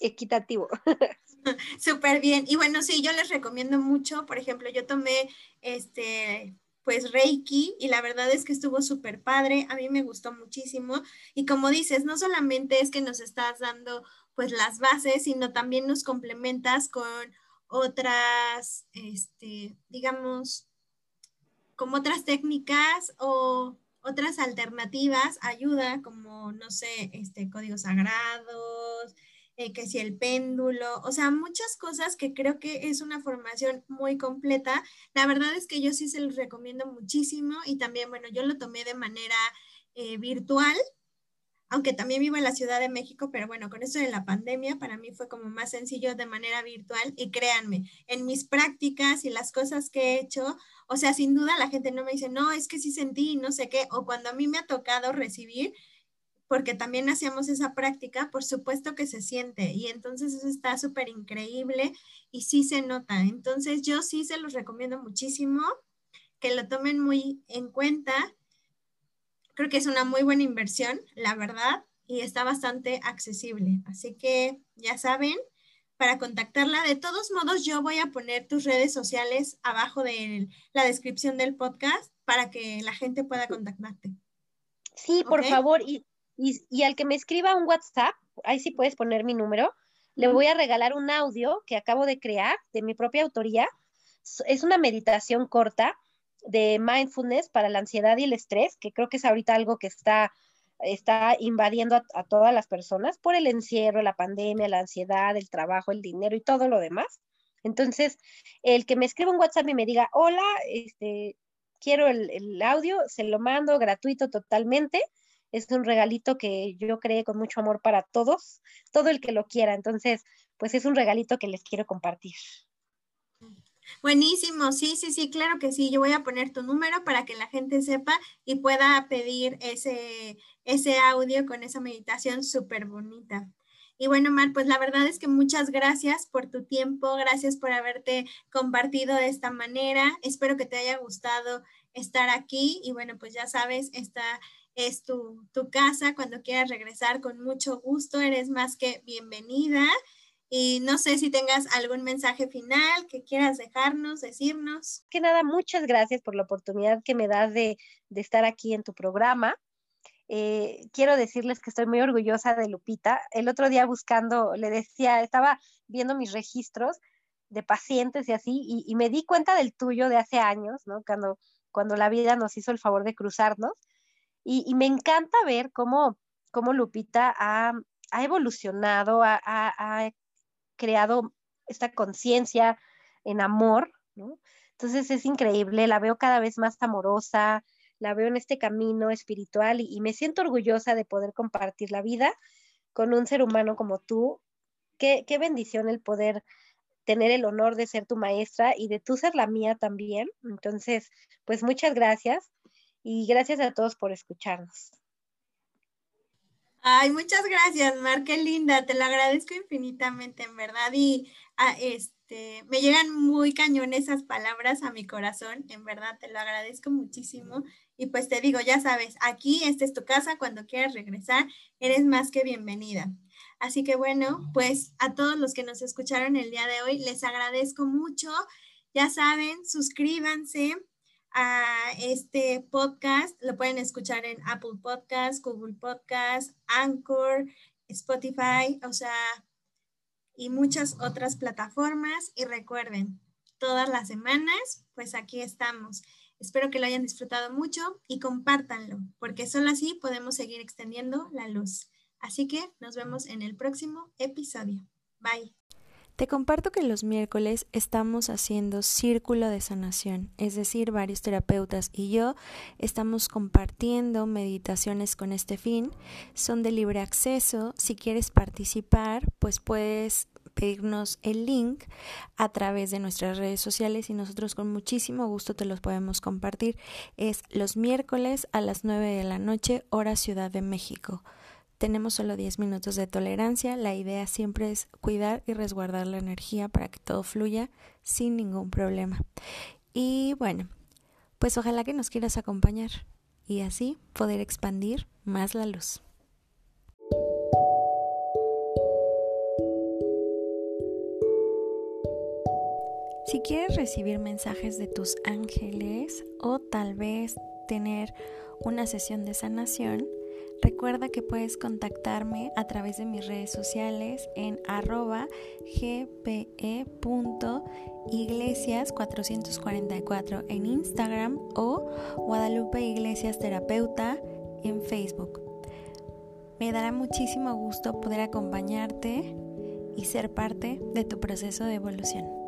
equitativo. Súper bien. Y bueno, sí, yo les recomiendo mucho. Por ejemplo, yo tomé este pues Reiki y la verdad es que estuvo súper padre, a mí me gustó muchísimo y como dices, no solamente es que nos estás dando pues las bases, sino también nos complementas con otras, este, digamos, como otras técnicas o otras alternativas, ayuda como, no sé, este, códigos sagrados, eh, que si el péndulo, o sea, muchas cosas que creo que es una formación muy completa. La verdad es que yo sí se los recomiendo muchísimo y también, bueno, yo lo tomé de manera eh, virtual, aunque también vivo en la Ciudad de México, pero bueno, con esto de la pandemia para mí fue como más sencillo de manera virtual y créanme, en mis prácticas y las cosas que he hecho, o sea, sin duda la gente no me dice, no, es que sí sentí, no sé qué, o cuando a mí me ha tocado recibir, porque también hacíamos esa práctica, por supuesto que se siente y entonces eso está súper increíble y sí se nota. Entonces yo sí se los recomiendo muchísimo que lo tomen muy en cuenta. Creo que es una muy buena inversión, la verdad, y está bastante accesible. Así que ya saben, para contactarla, de todos modos yo voy a poner tus redes sociales abajo de la descripción del podcast para que la gente pueda contactarte. Sí, por favor, y y, al que me escriba un WhatsApp, ahí sí puedes poner mi número, le voy a regalar un audio que acabo de crear de mi propia autoría. Es una meditación corta de mindfulness para la ansiedad y el estrés, que creo que es ahorita algo que está, está invadiendo a, a todas las personas por el encierro, la pandemia, la ansiedad, el trabajo, el dinero y todo lo demás. Entonces, el que me escriba un WhatsApp y me diga, hola, este, quiero el, el audio, se lo mando gratuito totalmente es un regalito que yo creé con mucho amor para todos, todo el que lo quiera. Entonces, pues es un regalito que les quiero compartir. Buenísimo, sí, sí, sí, claro que sí. Yo voy a poner tu número para que la gente sepa y pueda pedir ese, ese audio con esa meditación súper bonita. Y bueno, Mar, pues la verdad es que muchas gracias por tu tiempo, gracias por haberte compartido de esta manera. Espero que te haya gustado estar aquí y bueno, pues ya sabes, esta es tu, casa. Cuando quieras regresar, con mucho gusto, eres más que bienvenida. Y no sé si tengas algún mensaje final que quieras dejarnos, decirnos. Que nada, muchas gracias por la oportunidad que me das de, estar aquí en tu programa. Eh, quiero decirles que estoy muy orgullosa de Lupita. El otro día buscando, le decía, estaba viendo mis registros de pacientes y así, y, y, me di cuenta del tuyo de hace años, ¿no? Cuando, cuando la vida nos hizo el favor de cruzarnos. Y, me encanta ver cómo, cómo Lupita ha, evolucionado, ha, creado esta conciencia en amor, ¿no? Entonces es increíble, la veo cada vez más amorosa, la veo en este camino espiritual y, me siento orgullosa de poder compartir la vida con un ser humano como tú. Qué, qué, bendición el poder tener el honor de ser tu maestra y de tú ser la mía también. Entonces, pues muchas gracias y gracias a todos por escucharnos. Ay, muchas gracias, Mar, qué linda, te lo agradezco infinitamente, en verdad. Y este, me llegan muy cañón esas palabras a mi corazón, en verdad te lo agradezco muchísimo. Y pues te digo, ya sabes, aquí esta es tu casa, cuando quieras regresar, eres más que bienvenida. Así que bueno, pues a todos los que nos escucharon el día de hoy, les agradezco mucho. Ya saben, suscríbanse a este podcast. Lo pueden escuchar en Apple Podcast, Google Podcast, Anchor, Spotify, o sea, y muchas otras plataformas. Y recuerden, todas las semanas, pues aquí estamos. Espero que lo hayan disfrutado mucho y compártanlo, porque solo así podemos seguir extendiendo la luz. Así que nos vemos en el próximo episodio. Bye. Te comparto que los miércoles estamos haciendo círculo de sanación, es decir, varios terapeutas y yo estamos compartiendo meditaciones con este fin. Son de libre acceso. Si quieres participar, pues puedes pedirnos el link a través de nuestras redes sociales y nosotros con muchísimo gusto te los podemos compartir. Es los miércoles a las 9 de la noche, hora Ciudad de México. Tenemos solo 10 minutos de tolerancia. La idea siempre es cuidar y resguardar la energía para que todo fluya sin ningún problema. Y bueno, pues ojalá que nos quieras acompañar y así poder expandir más la luz. Si quieres recibir mensajes de tus ángeles o tal vez tener una sesión de sanación, Recuerda que puedes contactarme a través de mis redes sociales en arroba gpe.iglesias444 en Instagram o Guadalupe Iglesias Terapeuta en Facebook. Me dará muchísimo gusto poder acompañarte y ser parte de tu proceso de evolución.